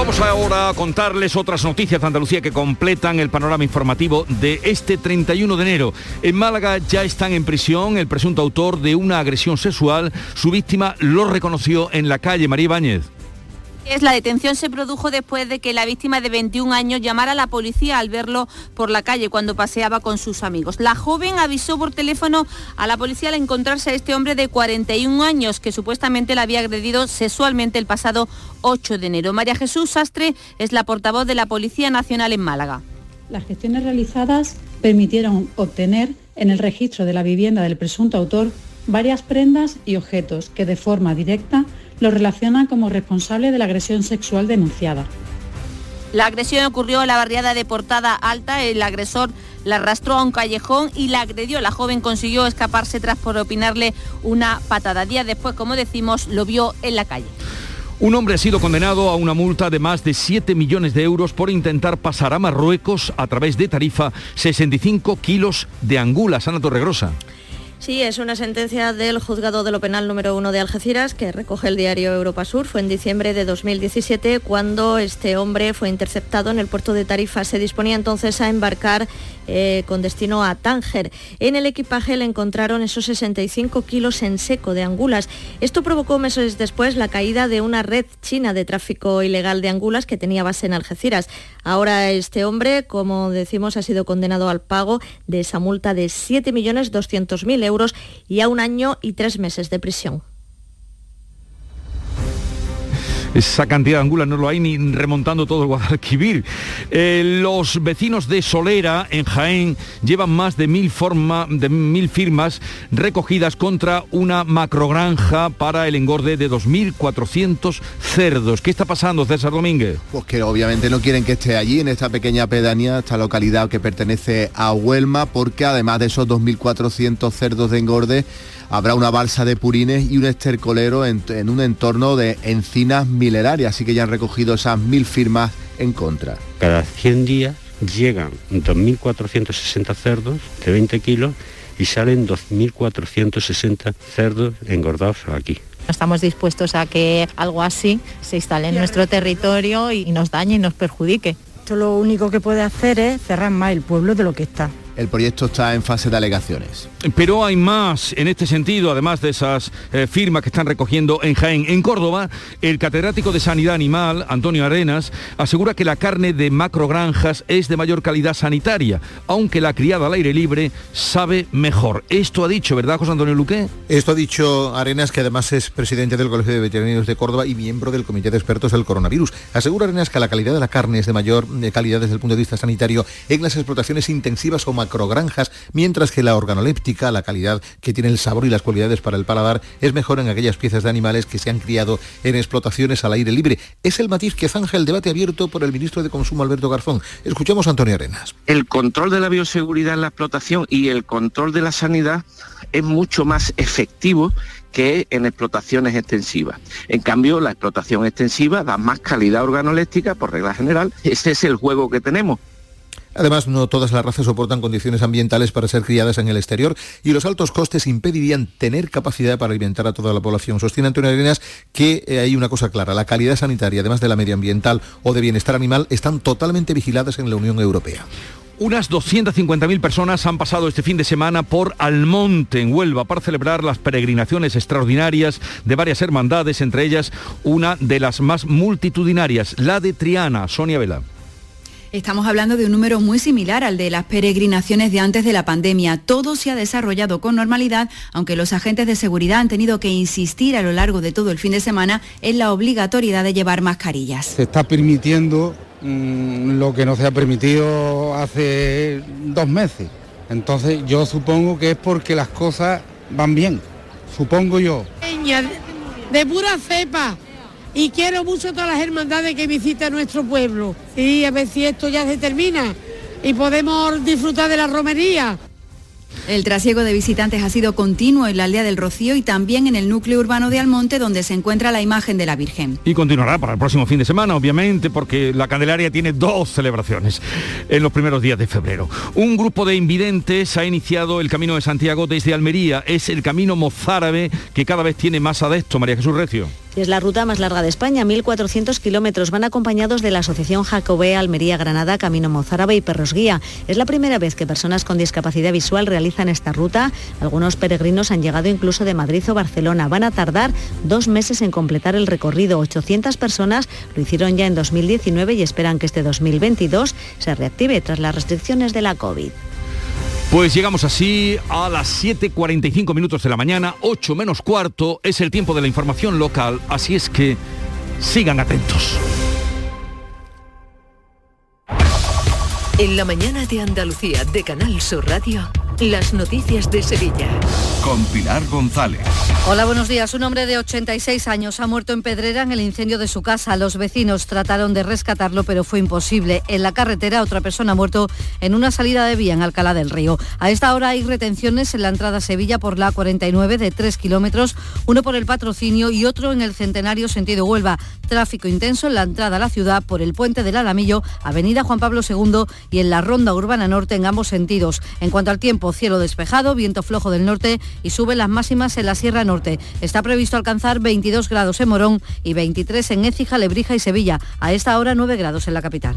Vamos ahora a contarles otras noticias de Andalucía que completan el panorama informativo de este 31 de enero. En Málaga ya están en prisión el presunto autor de una agresión sexual. Su víctima lo reconoció en la calle María Ibáñez. La detención se produjo después de que la víctima de 21 años llamara a la policía al verlo por la calle cuando paseaba con sus amigos. La joven avisó por teléfono a la policía al encontrarse a este hombre de 41 años que supuestamente la había agredido sexualmente el pasado 8 de enero. María Jesús Sastre es la portavoz de la Policía Nacional en Málaga. Las gestiones realizadas permitieron obtener en el registro de la vivienda del presunto autor varias prendas y objetos que de forma directa lo relacionan como responsable de la agresión sexual denunciada. La agresión ocurrió en la barriada de Portada Alta. El agresor la arrastró a un callejón y la agredió. La joven consiguió escaparse tras propinarle una patada. Días después, como decimos, lo vio en la calle. Un hombre ha sido condenado a una multa de más de 7 millones de euros por intentar pasar a Marruecos a través de Tarifa 65 kilos de angulas. Ana Torregrosa. Sí, es una sentencia del juzgado de lo penal número uno de Algeciras que recoge el diario Europa Sur. Fue en diciembre de 2017 cuando este hombre fue interceptado en el puerto de Tarifa. Se disponía entonces a embarcar eh, con destino a Tánger. En el equipaje le encontraron esos 65 kilos en seco de angulas. Esto provocó meses después la caída de una red china de tráfico ilegal de angulas que tenía base en Algeciras. Ahora este hombre, como decimos, ha sido condenado al pago de esa multa de 7.200.000 euros y a un año y tres meses de prisión. Esa cantidad de angulas no lo hay ni remontando todo el Guadalquivir. Eh, los vecinos de Solera, en Jaén, llevan más de mil, forma, de mil firmas recogidas contra una macrogranja para el engorde de 2.400 cerdos. ¿Qué está pasando, César Domínguez? Pues que obviamente no quieren que esté allí, en esta pequeña pedanía, esta localidad que pertenece a Huelma, porque además de esos 2.400 cerdos de engorde, habrá una balsa de purines y un estercolero en, un entorno de encinas milenarias, así que ya han recogido esas mil firmas en contra. Cada 100 días llegan 2.460 cerdos de 20 kilos y salen 2.460 cerdos engordados aquí. Estamos dispuestos a que algo así se instale en nuestro territorio y nos dañe y nos perjudique. Esto lo único que puede hacer es cerrar más el pueblo de lo que está. El proyecto está en fase de alegaciones. Pero hay más en este sentido, además de esas eh, firmas que están recogiendo en Jaén. En Córdoba, el catedrático de Sanidad Animal, Antonio Arenas, asegura que la carne de macrogranjas es de mayor calidad sanitaria, aunque la criada al aire libre sabe mejor. Esto ha dicho, ¿verdad, José Antonio Luque? Esto ha dicho Arenas, que además es presidente del Colegio de Veterinarios de Córdoba y miembro del Comité de Expertos del Coronavirus. Asegura Arenas que la calidad de la carne es de mayor eh, calidad desde el punto de vista sanitario en las explotaciones intensivas o mientras que la organoléptica, la calidad que tiene el sabor y las cualidades para el paladar, es mejor en aquellas piezas de animales que se han criado en explotaciones al aire libre. Es el matiz que zanja el debate abierto por el ministro de Consumo, Alberto Garzón. Escuchamos a Antonio Arenas. El control de la bioseguridad en la explotación y el control de la sanidad es mucho más efectivo que en explotaciones extensivas. En cambio, la explotación extensiva da más calidad organoléptica por regla general. Ese es el juego que tenemos. Además, no todas las razas soportan condiciones ambientales para ser criadas en el exterior y los altos costes impedirían tener capacidad para alimentar a toda la población. Sostiene Antonio Arenas que eh, hay una cosa clara, la calidad sanitaria, además de la medioambiental o de bienestar animal, están totalmente vigiladas en la Unión Europea. Unas 250.000 personas han pasado este fin de semana por Almonte, en Huelva, para celebrar las peregrinaciones extraordinarias de varias hermandades, entre ellas una de las más multitudinarias, la de Triana, Sonia Vela. Estamos hablando de un número muy similar al de las peregrinaciones de antes de la pandemia. Todo se ha desarrollado con normalidad, aunque los agentes de seguridad han tenido que insistir a lo largo de todo el fin de semana en la obligatoriedad de llevar mascarillas. Se está permitiendo mm, lo que no se ha permitido hace dos meses. Entonces yo supongo que es porque las cosas van bien. Supongo yo. De pura cepa y quiero mucho todas las hermandades que visitan nuestro pueblo. Y a ver si esto ya se termina, y podemos disfrutar de la romería. El trasiego de visitantes ha sido continuo en la aldea del Rocío y también en el núcleo urbano de Almonte, donde se encuentra la imagen de la Virgen. Y continuará para el próximo fin de semana, obviamente, porque la Candelaria tiene dos celebraciones en los primeros días de febrero. Un grupo de invidentes ha iniciado el Camino de Santiago desde Almería. Es el Camino Mozárabe que cada vez tiene más adeptos, María Jesús Recio. Es la ruta más larga de España, 1.400 kilómetros. Van acompañados de la Asociación Jacobea Almería Granada, Camino Mozárabe y Perros Guía. Es la primera vez que personas con discapacidad visual realizan esta ruta. Algunos peregrinos han llegado incluso de Madrid o Barcelona. Van a tardar dos meses en completar el recorrido. 800 personas lo hicieron ya en 2019 y esperan que este 2022 se reactive tras las restricciones de la COVID. Pues llegamos así a las 7.45 minutos de la mañana, 8 menos cuarto, es el tiempo de la información local, así es que sigan atentos. En la mañana de Andalucía de Canal Sur Radio, las noticias de Sevilla. Con Pilar González. Hola, buenos días. Un hombre de 86 años ha muerto en Pedrera en el incendio de su casa. Los vecinos trataron de rescatarlo, pero fue imposible. En la carretera, otra persona ha muerto en una salida de vía en Alcalá del Río. A esta hora hay retenciones en la entrada a Sevilla por la 49 de 3 kilómetros, uno por el patrocinio y otro en el Centenario sentido Huelva. Tráfico intenso en la entrada a la ciudad por el puente del Alamillo, Avenida Juan Pablo II y en la Ronda Urbana Norte en ambos sentidos. En cuanto al tiempo, cielo despejado, viento flojo del norte y suben las máximas en la Sierra Norte. Está previsto alcanzar 22 grados en Morón y 23 en Écija, Lebrija y Sevilla. A esta hora 9 grados en la capital.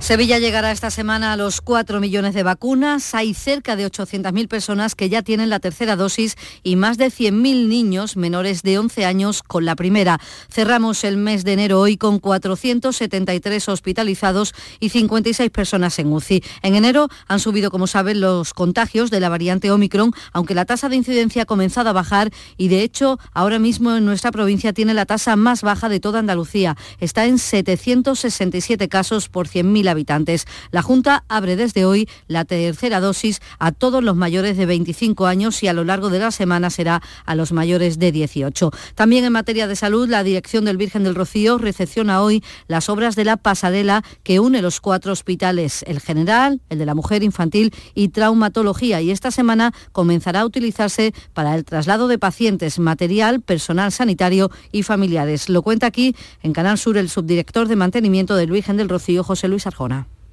Sevilla llegará esta semana a los 4 millones de vacunas. Hay cerca de 800.000 personas que ya tienen la tercera dosis y más de 100.000 niños menores de 11 años con la primera. Cerramos el mes de enero hoy con 473 hospitalizados y 56 personas en UCI. En enero han subido, como saben, los contagios de la variante Omicron, aunque la tasa de incidencia ha comenzado a bajar y, de hecho, ahora mismo en nuestra provincia tiene la tasa más baja de toda Andalucía. Está en 767 casos por 100.000 habitantes. La Junta abre desde hoy la tercera dosis a todos los mayores de 25 años y a lo largo de la semana será a los mayores de 18. También en materia de salud, la Dirección del Virgen del Rocío recepciona hoy las obras de la pasarela que une los cuatro hospitales, el general, el de la mujer infantil y traumatología. Y esta semana comenzará a utilizarse para el traslado de pacientes, material, personal sanitario y familiares. Lo cuenta aquí en Canal Sur el subdirector de mantenimiento del Virgen del Rocío, José Luis Arjona.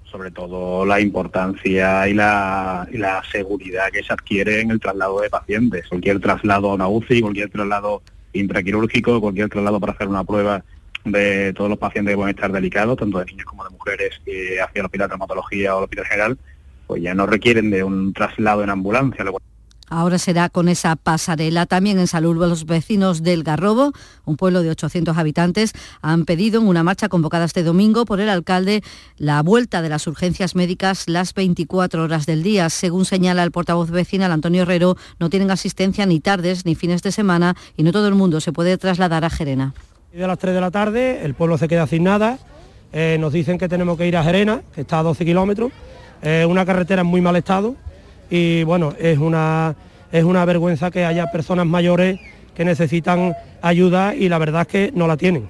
Sobre todo la importancia y la, y la seguridad que se adquiere en el traslado de pacientes. Cualquier traslado a una UCI, cualquier traslado intraquirúrgico, cualquier traslado para hacer una prueba de todos los pacientes que pueden estar delicados, tanto de niños como de mujeres, eh, hacia el hospital de traumatología o el hospital general, pues ya no requieren de un traslado en ambulancia, Ahora será con esa pasarela. También en salud los vecinos del Garrobo, un pueblo de 800 habitantes, han pedido en una marcha convocada este domingo por el alcalde la vuelta de las urgencias médicas las 24 horas del día. Según señala el portavoz vecinal Antonio Herrero, no tienen asistencia ni tardes ni fines de semana y no todo el mundo se puede trasladar a Gerena. De las 3 de la tarde el pueblo se queda sin nada. Eh, nos dicen que tenemos que ir a Gerena, que está a 12 kilómetros. Eh, una carretera en muy mal estado y bueno, es una, es una vergüenza que haya personas mayores que necesitan ayuda y la verdad es que no la tienen.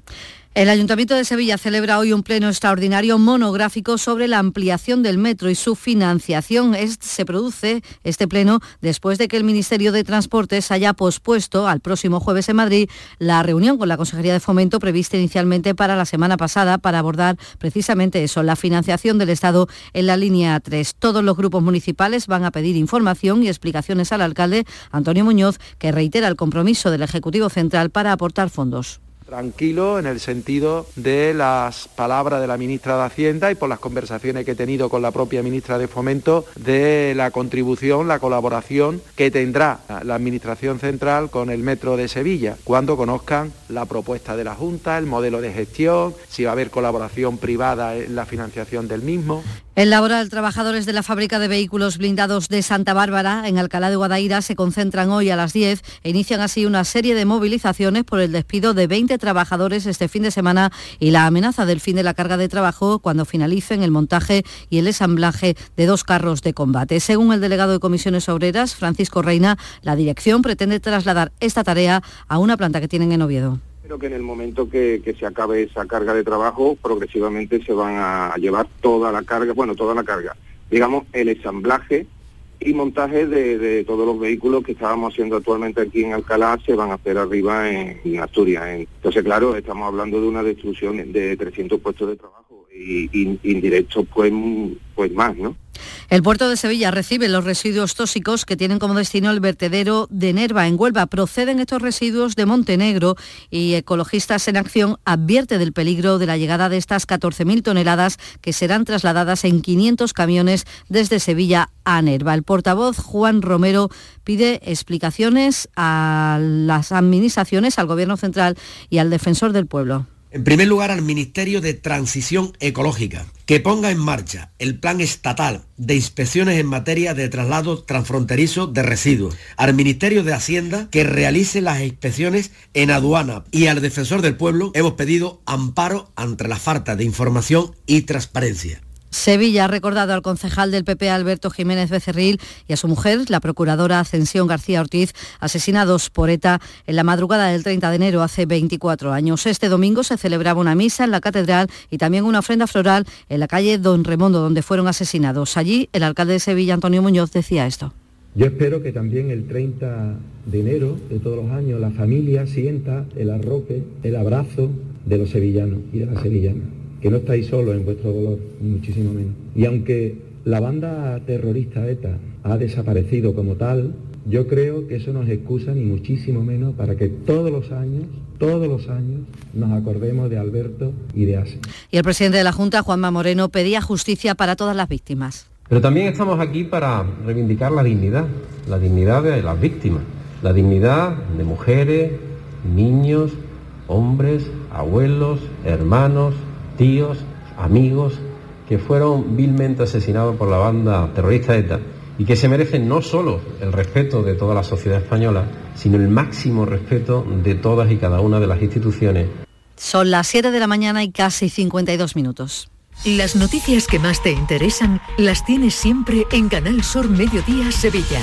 El Ayuntamiento de Sevilla celebra hoy un pleno extraordinario monográfico sobre la ampliación del metro y su financiación. se produce este pleno después de que el Ministerio de Transportes haya pospuesto al próximo jueves en Madrid la reunión con la Consejería de Fomento prevista inicialmente para la semana pasada para abordar precisamente eso, la financiación del Estado en la línea 3. Todos los grupos municipales van a pedir información y explicaciones al alcalde Antonio Muñoz, que reitera el compromiso del Ejecutivo Central para aportar fondos tranquilo en el sentido de las palabras de la ministra de Hacienda y por las conversaciones que he tenido con la propia ministra de Fomento de la contribución, la colaboración que tendrá la Administración Central con el Metro de Sevilla cuando conozcan la propuesta de la Junta, el modelo de gestión, si va a haber colaboración privada en la financiación del mismo. En laboral, trabajadores de la fábrica de vehículos blindados de Santa Bárbara, en Alcalá de Guadaira, se concentran hoy a las 10 e inician así una serie de movilizaciones por el despido de 20 trabajadores este fin de semana y la amenaza del fin de la carga de trabajo cuando finalicen el montaje y el ensamblaje de dos carros de combate. Según el delegado de Comisiones Obreras, Francisco Reina, la dirección pretende trasladar esta tarea a una planta que tienen en Oviedo. Que en el momento que, se acabe esa carga de trabajo, progresivamente se van a llevar toda la carga, bueno, toda la carga, digamos, el ensamblaje y montaje de, todos los vehículos que estábamos haciendo actualmente aquí en Alcalá se van a hacer arriba en, Asturias. Entonces, claro, estamos hablando de una destrucción de 300 puestos de trabajo y indirectos pues, pues. El puerto de Sevilla recibe los residuos tóxicos que tienen como destino el vertedero de Nerva en Huelva. Proceden estos residuos de Montenegro y Ecologistas en Acción advierte del peligro de la llegada de estas 14.000 toneladas que serán trasladadas en 500 camiones desde Sevilla a Nerva. El portavoz Juan Romero pide explicaciones a las administraciones, al Gobierno Central y al Defensor del Pueblo. En primer lugar, al Ministerio de Transición Ecológica, que ponga en marcha el plan estatal de inspecciones en materia de traslado transfronterizo de residuos, al Ministerio de Hacienda, que realice las inspecciones en aduana y al Defensor del Pueblo hemos pedido amparo ante la falta de información y transparencia. Sevilla ha recordado al concejal del PP Alberto Jiménez Becerril y a su mujer, la procuradora Ascensión García Ortiz, asesinados por ETA en la madrugada del 30 de enero hace 24 años. Este domingo se celebraba una misa en la catedral y también una ofrenda floral en la calle Don Remondo, donde fueron asesinados. Allí, el alcalde de Sevilla, Antonio Muñoz, decía esto. Yo espero que también el 30 de enero de todos los años la familia sienta el arrope, el abrazo de los sevillanos y de las sevillanas que no estáis solos en vuestro dolor, muchísimo menos. Y aunque la banda terrorista ETA ha desaparecido como tal, yo creo que eso no es excusa ni muchísimo menos para que todos los años, todos los años, nos acordemos de Alberto y de Ase. Y el presidente de la Junta, Juanma Moreno, pedía justicia para todas las víctimas. Pero también estamos aquí para reivindicar la dignidad, la dignidad de las víctimas, la dignidad de mujeres, niños, hombres, abuelos, hermanos, tíos, amigos, que fueron vilmente asesinados por la banda terrorista ETA y que se merecen no solo el respeto de toda la sociedad española, sino el máximo respeto de todas y cada una de las instituciones. Son las 7 de la mañana y casi 52 minutos. Las noticias que más te interesan las tienes siempre en Canal Sur Mediodía Sevilla.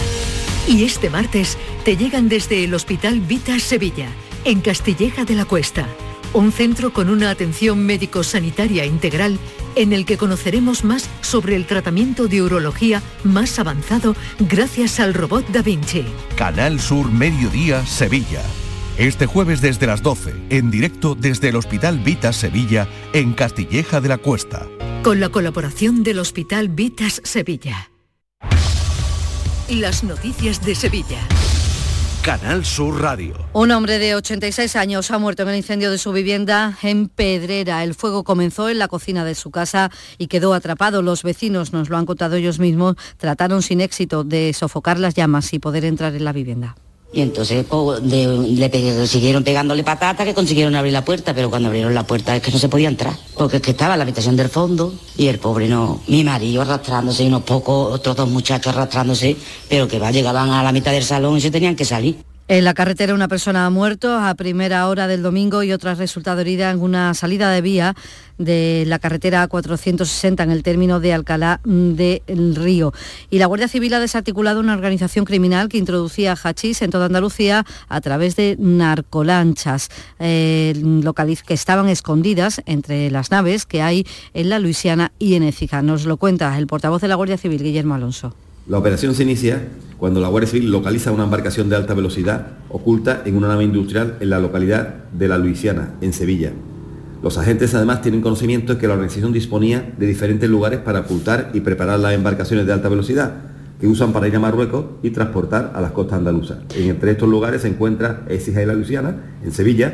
Y este martes te llegan desde el Hospital Vita Sevilla, en Castilleja de la Cuesta un centro con una atención médico-sanitaria integral en el que conoceremos más sobre el tratamiento de urología más avanzado gracias al robot Da Vinci. Canal Sur Mediodía Sevilla. Este jueves desde las 12, en directo desde el Hospital Vitas Sevilla, en Castilleja de la Cuesta. Con la colaboración del Hospital Vitas Sevilla. Las noticias de Sevilla. Canal Sur Radio. Un hombre de 86 años ha muerto en el incendio de su vivienda en Pedrera. El fuego comenzó en la cocina de su casa y quedó atrapado. Los vecinos, nos lo han contado ellos mismos, trataron sin éxito de sofocar las llamas y poder entrar en la vivienda. Y entonces le siguieron pegándole patatas que consiguieron abrir la puerta, pero cuando abrieron la puerta es que no se podía entrar, porque es que estaba en la habitación del fondo y el pobre no, mi marido arrastrándose y unos pocos, otros dos muchachos arrastrándose, pero que va, llegaban a la mitad del salón y se tenían que salir. En la carretera una persona ha muerto a primera hora del domingo y otra ha resultado herida en una salida de vía de la carretera 460 en el término de Alcalá del Río. Y la Guardia Civil ha desarticulado una organización criminal que introducía hachís en toda Andalucía a través de narcolanchas eh, que estaban escondidas entre las naves que hay en la Luisiana y en Écija. Nos lo cuenta el portavoz de la Guardia Civil, Guillermo Alonso. La operación se inicia cuando la Guardia Civil localiza una embarcación de alta velocidad oculta en una nave industrial en la localidad de La Luisiana, en Sevilla. Los agentes además tienen conocimiento de que la organización disponía de diferentes lugares para ocultar y preparar las embarcaciones de alta velocidad que usan para ir a Marruecos y transportar a las costas andaluzas. entre estos lugares se encuentra Écija y La Luisiana, en Sevilla,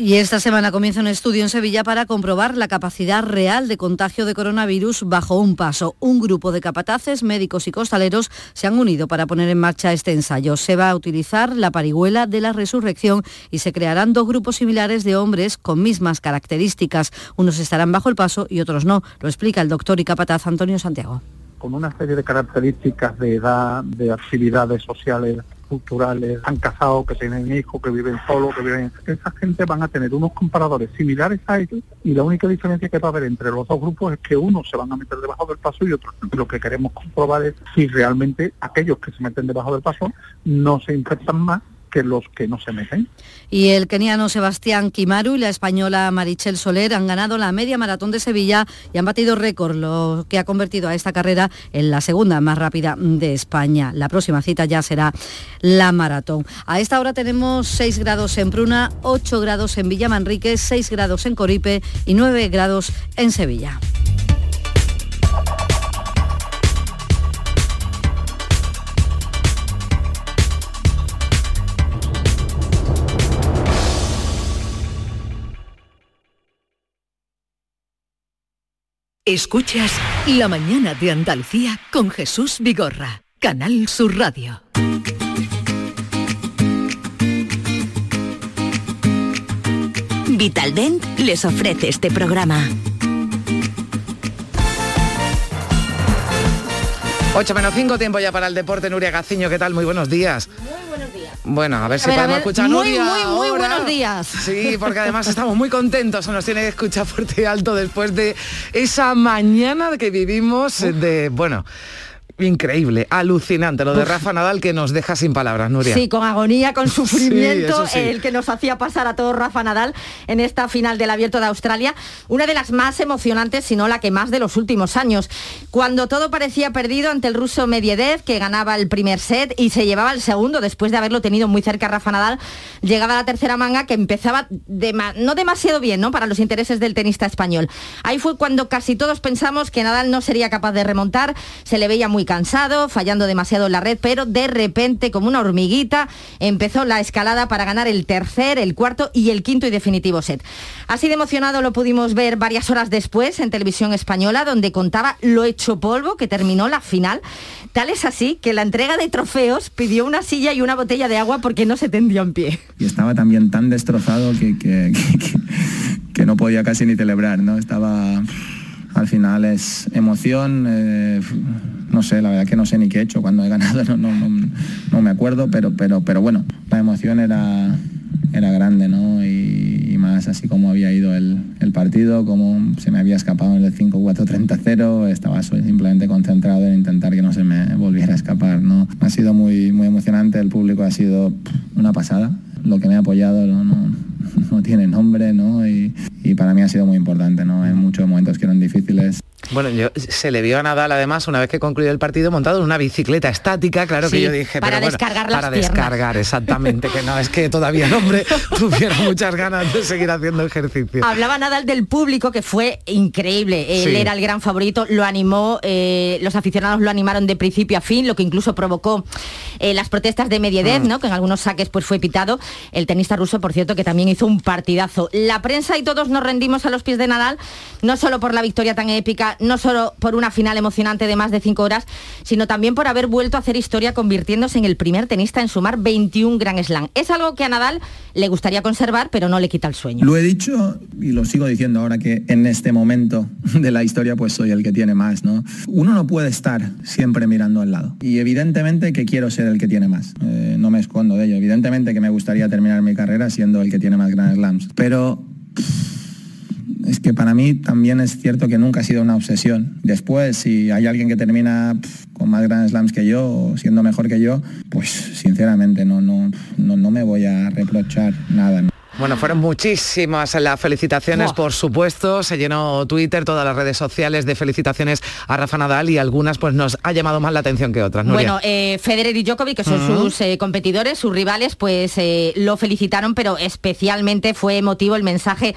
Y esta semana comienza un estudio en Sevilla para comprobar la capacidad real de contagio de coronavirus bajo un paso. Un grupo de capataces, médicos y costaleros se han unido para poner en marcha este ensayo. Se va a utilizar la parihuela de la resurrección y se crearán dos grupos similares de hombres con mismas características. Unos estarán bajo el paso y otros no. Lo explica el doctor y capataz Antonio Santiago. Con una serie de características de edad, de actividades sociales culturales, han casado, que tienen hijos, que viven solos, que viven... Esa gente van a tener unos comparadores similares a ellos y la única diferencia que va a haber entre los dos grupos es que unos se van a meter debajo del paso y otros. Lo que queremos comprobar es si realmente aquellos que se meten debajo del paso no se infectan más que los que no se meten. Y el keniano Sebastián Kimaru y la española Marichel Soler han ganado la media maratón de Sevilla y han batido récord, lo que ha convertido a esta carrera en la segunda más rápida de España. La próxima cita ya será la maratón. A esta hora tenemos 6 grados en Pruna, 8 grados en Villamanrique, 6 grados en Coripe y 9 grados en Sevilla. Escuchas La mañana de Andalucía con Jesús Vigorra, Canal Sur Radio. Vitaldent les ofrece este programa. 8 menos 5, tiempo ya para el deporte. Nuria Gaciño, ¿qué tal? Muy buenos días. Bueno, a ver si ver, podemos ver, escuchar muy, Nuria muy, muy ahora. buenos días. Sí, porque además [LAUGHS] estamos muy contentos, se nos tiene que escuchar fuerte y alto después de esa mañana que vivimos de, bueno, increíble, alucinante, lo de Uf. Rafa Nadal que nos deja sin palabras, Nuria. Sí, con agonía, con [LAUGHS] sufrimiento, sí. el que nos hacía pasar a todo Rafa Nadal en esta final del Abierto de Australia, una de las más emocionantes, si no la que más de los últimos años. Cuando todo parecía perdido ante el ruso Medvedev, que ganaba el primer set y se llevaba el segundo después de haberlo tenido muy cerca Rafa Nadal, llegaba la tercera manga que empezaba dema- no demasiado bien, ¿no? Para los intereses del tenista español. Ahí fue cuando casi todos pensamos que Nadal no sería capaz de remontar, se le veía muy cansado, fallando demasiado en la red, pero de repente, como una hormiguita, empezó la escalada para ganar el tercer, el cuarto y el quinto y definitivo set. Así de emocionado lo pudimos ver varias horas después en televisión española, donde contaba lo hecho polvo que terminó la final. Tal es así que la entrega de trofeos pidió una silla y una botella de agua porque no se tendió en pie. y estaba también tan destrozado que, que- [LAUGHS] que- no podía casi ni celebrar, ¿no? Estaba, al final es emoción, eh, no sé, la verdad que no sé ni qué he hecho cuando he ganado, [LAUGHS] no, no, no- no me acuerdo, pero, pero, pero bueno, la emoción era, era grande, ¿no? Y, más así como había ido el, el partido, como se me había escapado en el 5-4-30-0, estaba simplemente concentrado en intentar que no se me volviera a escapar, ¿no? Ha sido muy, muy emocionante, el público ha sido una pasada, lo que me ha apoyado no, no, [LAUGHS] no tiene nombre, ¿no? Y, y para mí ha sido muy importante, ¿no? En muchos momentos que eran difíciles. Bueno, yo, se le vio a Nadal además una vez que concluyó el partido montado en una bicicleta estática, claro que yo dije, para pero bueno, descargar las para piernas. descargar, exactamente, que no es que todavía el hombre [LAUGHS] tuviera muchas ganas de seguir haciendo ejercicio. Hablaba Nadal del público que fue increíble. Él Sí. era el gran favorito, lo animó, eh, los aficionados lo animaron de principio a fin, lo que incluso provocó eh, las protestas de Medvedev, Mm. ¿no? que en algunos saques pues fue pitado. El tenista ruso, por cierto, que también hizo un partidazo. La prensa y todos nos rendimos a los pies de Nadal, no solo por la victoria tan épica, no solo por una final emocionante de más de cinco horas, sino también por haber vuelto a hacer historia convirtiéndose en el primer tenista en sumar 21 Grand Slam. Es algo que a Nadal le gustaría conservar, pero no le quita el sueño. Lo he dicho y lo sigo diciendo ahora que en este momento [LAUGHS] de la historia pues soy el que tiene más, ¿no? Uno no puede estar siempre mirando al lado. Y evidentemente que quiero ser el que tiene más. Eh, no me escondo de ello. Evidentemente que me gustaría terminar mi carrera siendo el que tiene más Grand Slams. Pero es que para mí también es cierto que nunca ha sido una obsesión. Después, si hay alguien que termina con más Grand Slams que yo siendo mejor que yo, pues sinceramente no, no, no, no me voy a reprochar nada. ¿No? Bueno, fueron muchísimas las felicitaciones, Buah. por supuesto. Se llenó Twitter, todas las redes sociales de felicitaciones a Rafa Nadal y algunas pues nos ha llamado más la atención que otras. Nuria. Bueno, eh, Federer y Djokovic, que son sus eh, competidores, sus rivales, pues eh, lo felicitaron, pero especialmente fue emotivo el mensaje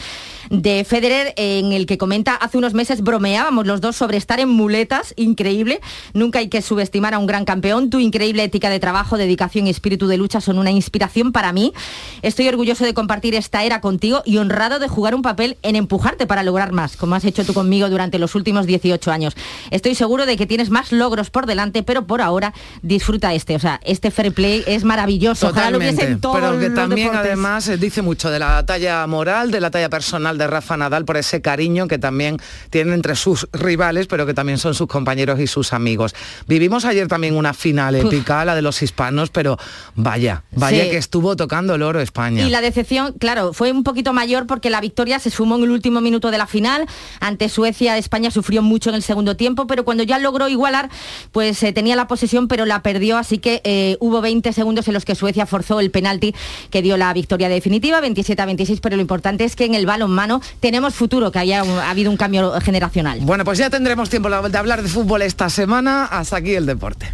de Federer en el que comenta, hace unos meses bromeábamos los dos sobre estar en muletas, increíble, nunca hay que subestimar a un gran campeón, tu increíble ética de trabajo, dedicación y espíritu de lucha son una inspiración para mí. Estoy orgulloso de compartir esta era contigo y honrado de jugar un papel en empujarte para lograr más, como has hecho tú conmigo durante los últimos 18 años. Estoy seguro de que tienes más logros por delante, pero por ahora disfruta este. O sea, este fair play es maravilloso. Ojalá lo todos pero que los también deportes. además dice mucho de la talla moral, de la talla personal de Rafa Nadal, por ese cariño que también tiene entre sus rivales, pero que también son sus compañeros y sus amigos. Vivimos ayer también una final épica, la de los hispanos, pero vaya, vaya Sí. que estuvo tocando el oro España. Y la decepción, claro, fue un poquito mayor porque la victoria se sumó en el último minuto de la final. Ante Suecia, España sufrió mucho en el segundo tiempo, pero cuando ya logró igualar, pues eh, tenía la posesión, pero la perdió. Así que eh, hubo 20 segundos en los que Suecia forzó el penalti que dio la victoria definitiva, 27 a 26. Pero lo importante es que en el balonmano tenemos futuro, que haya ha habido un cambio generacional. Bueno, pues ya tendremos tiempo de hablar de fútbol esta semana. Hasta aquí el deporte.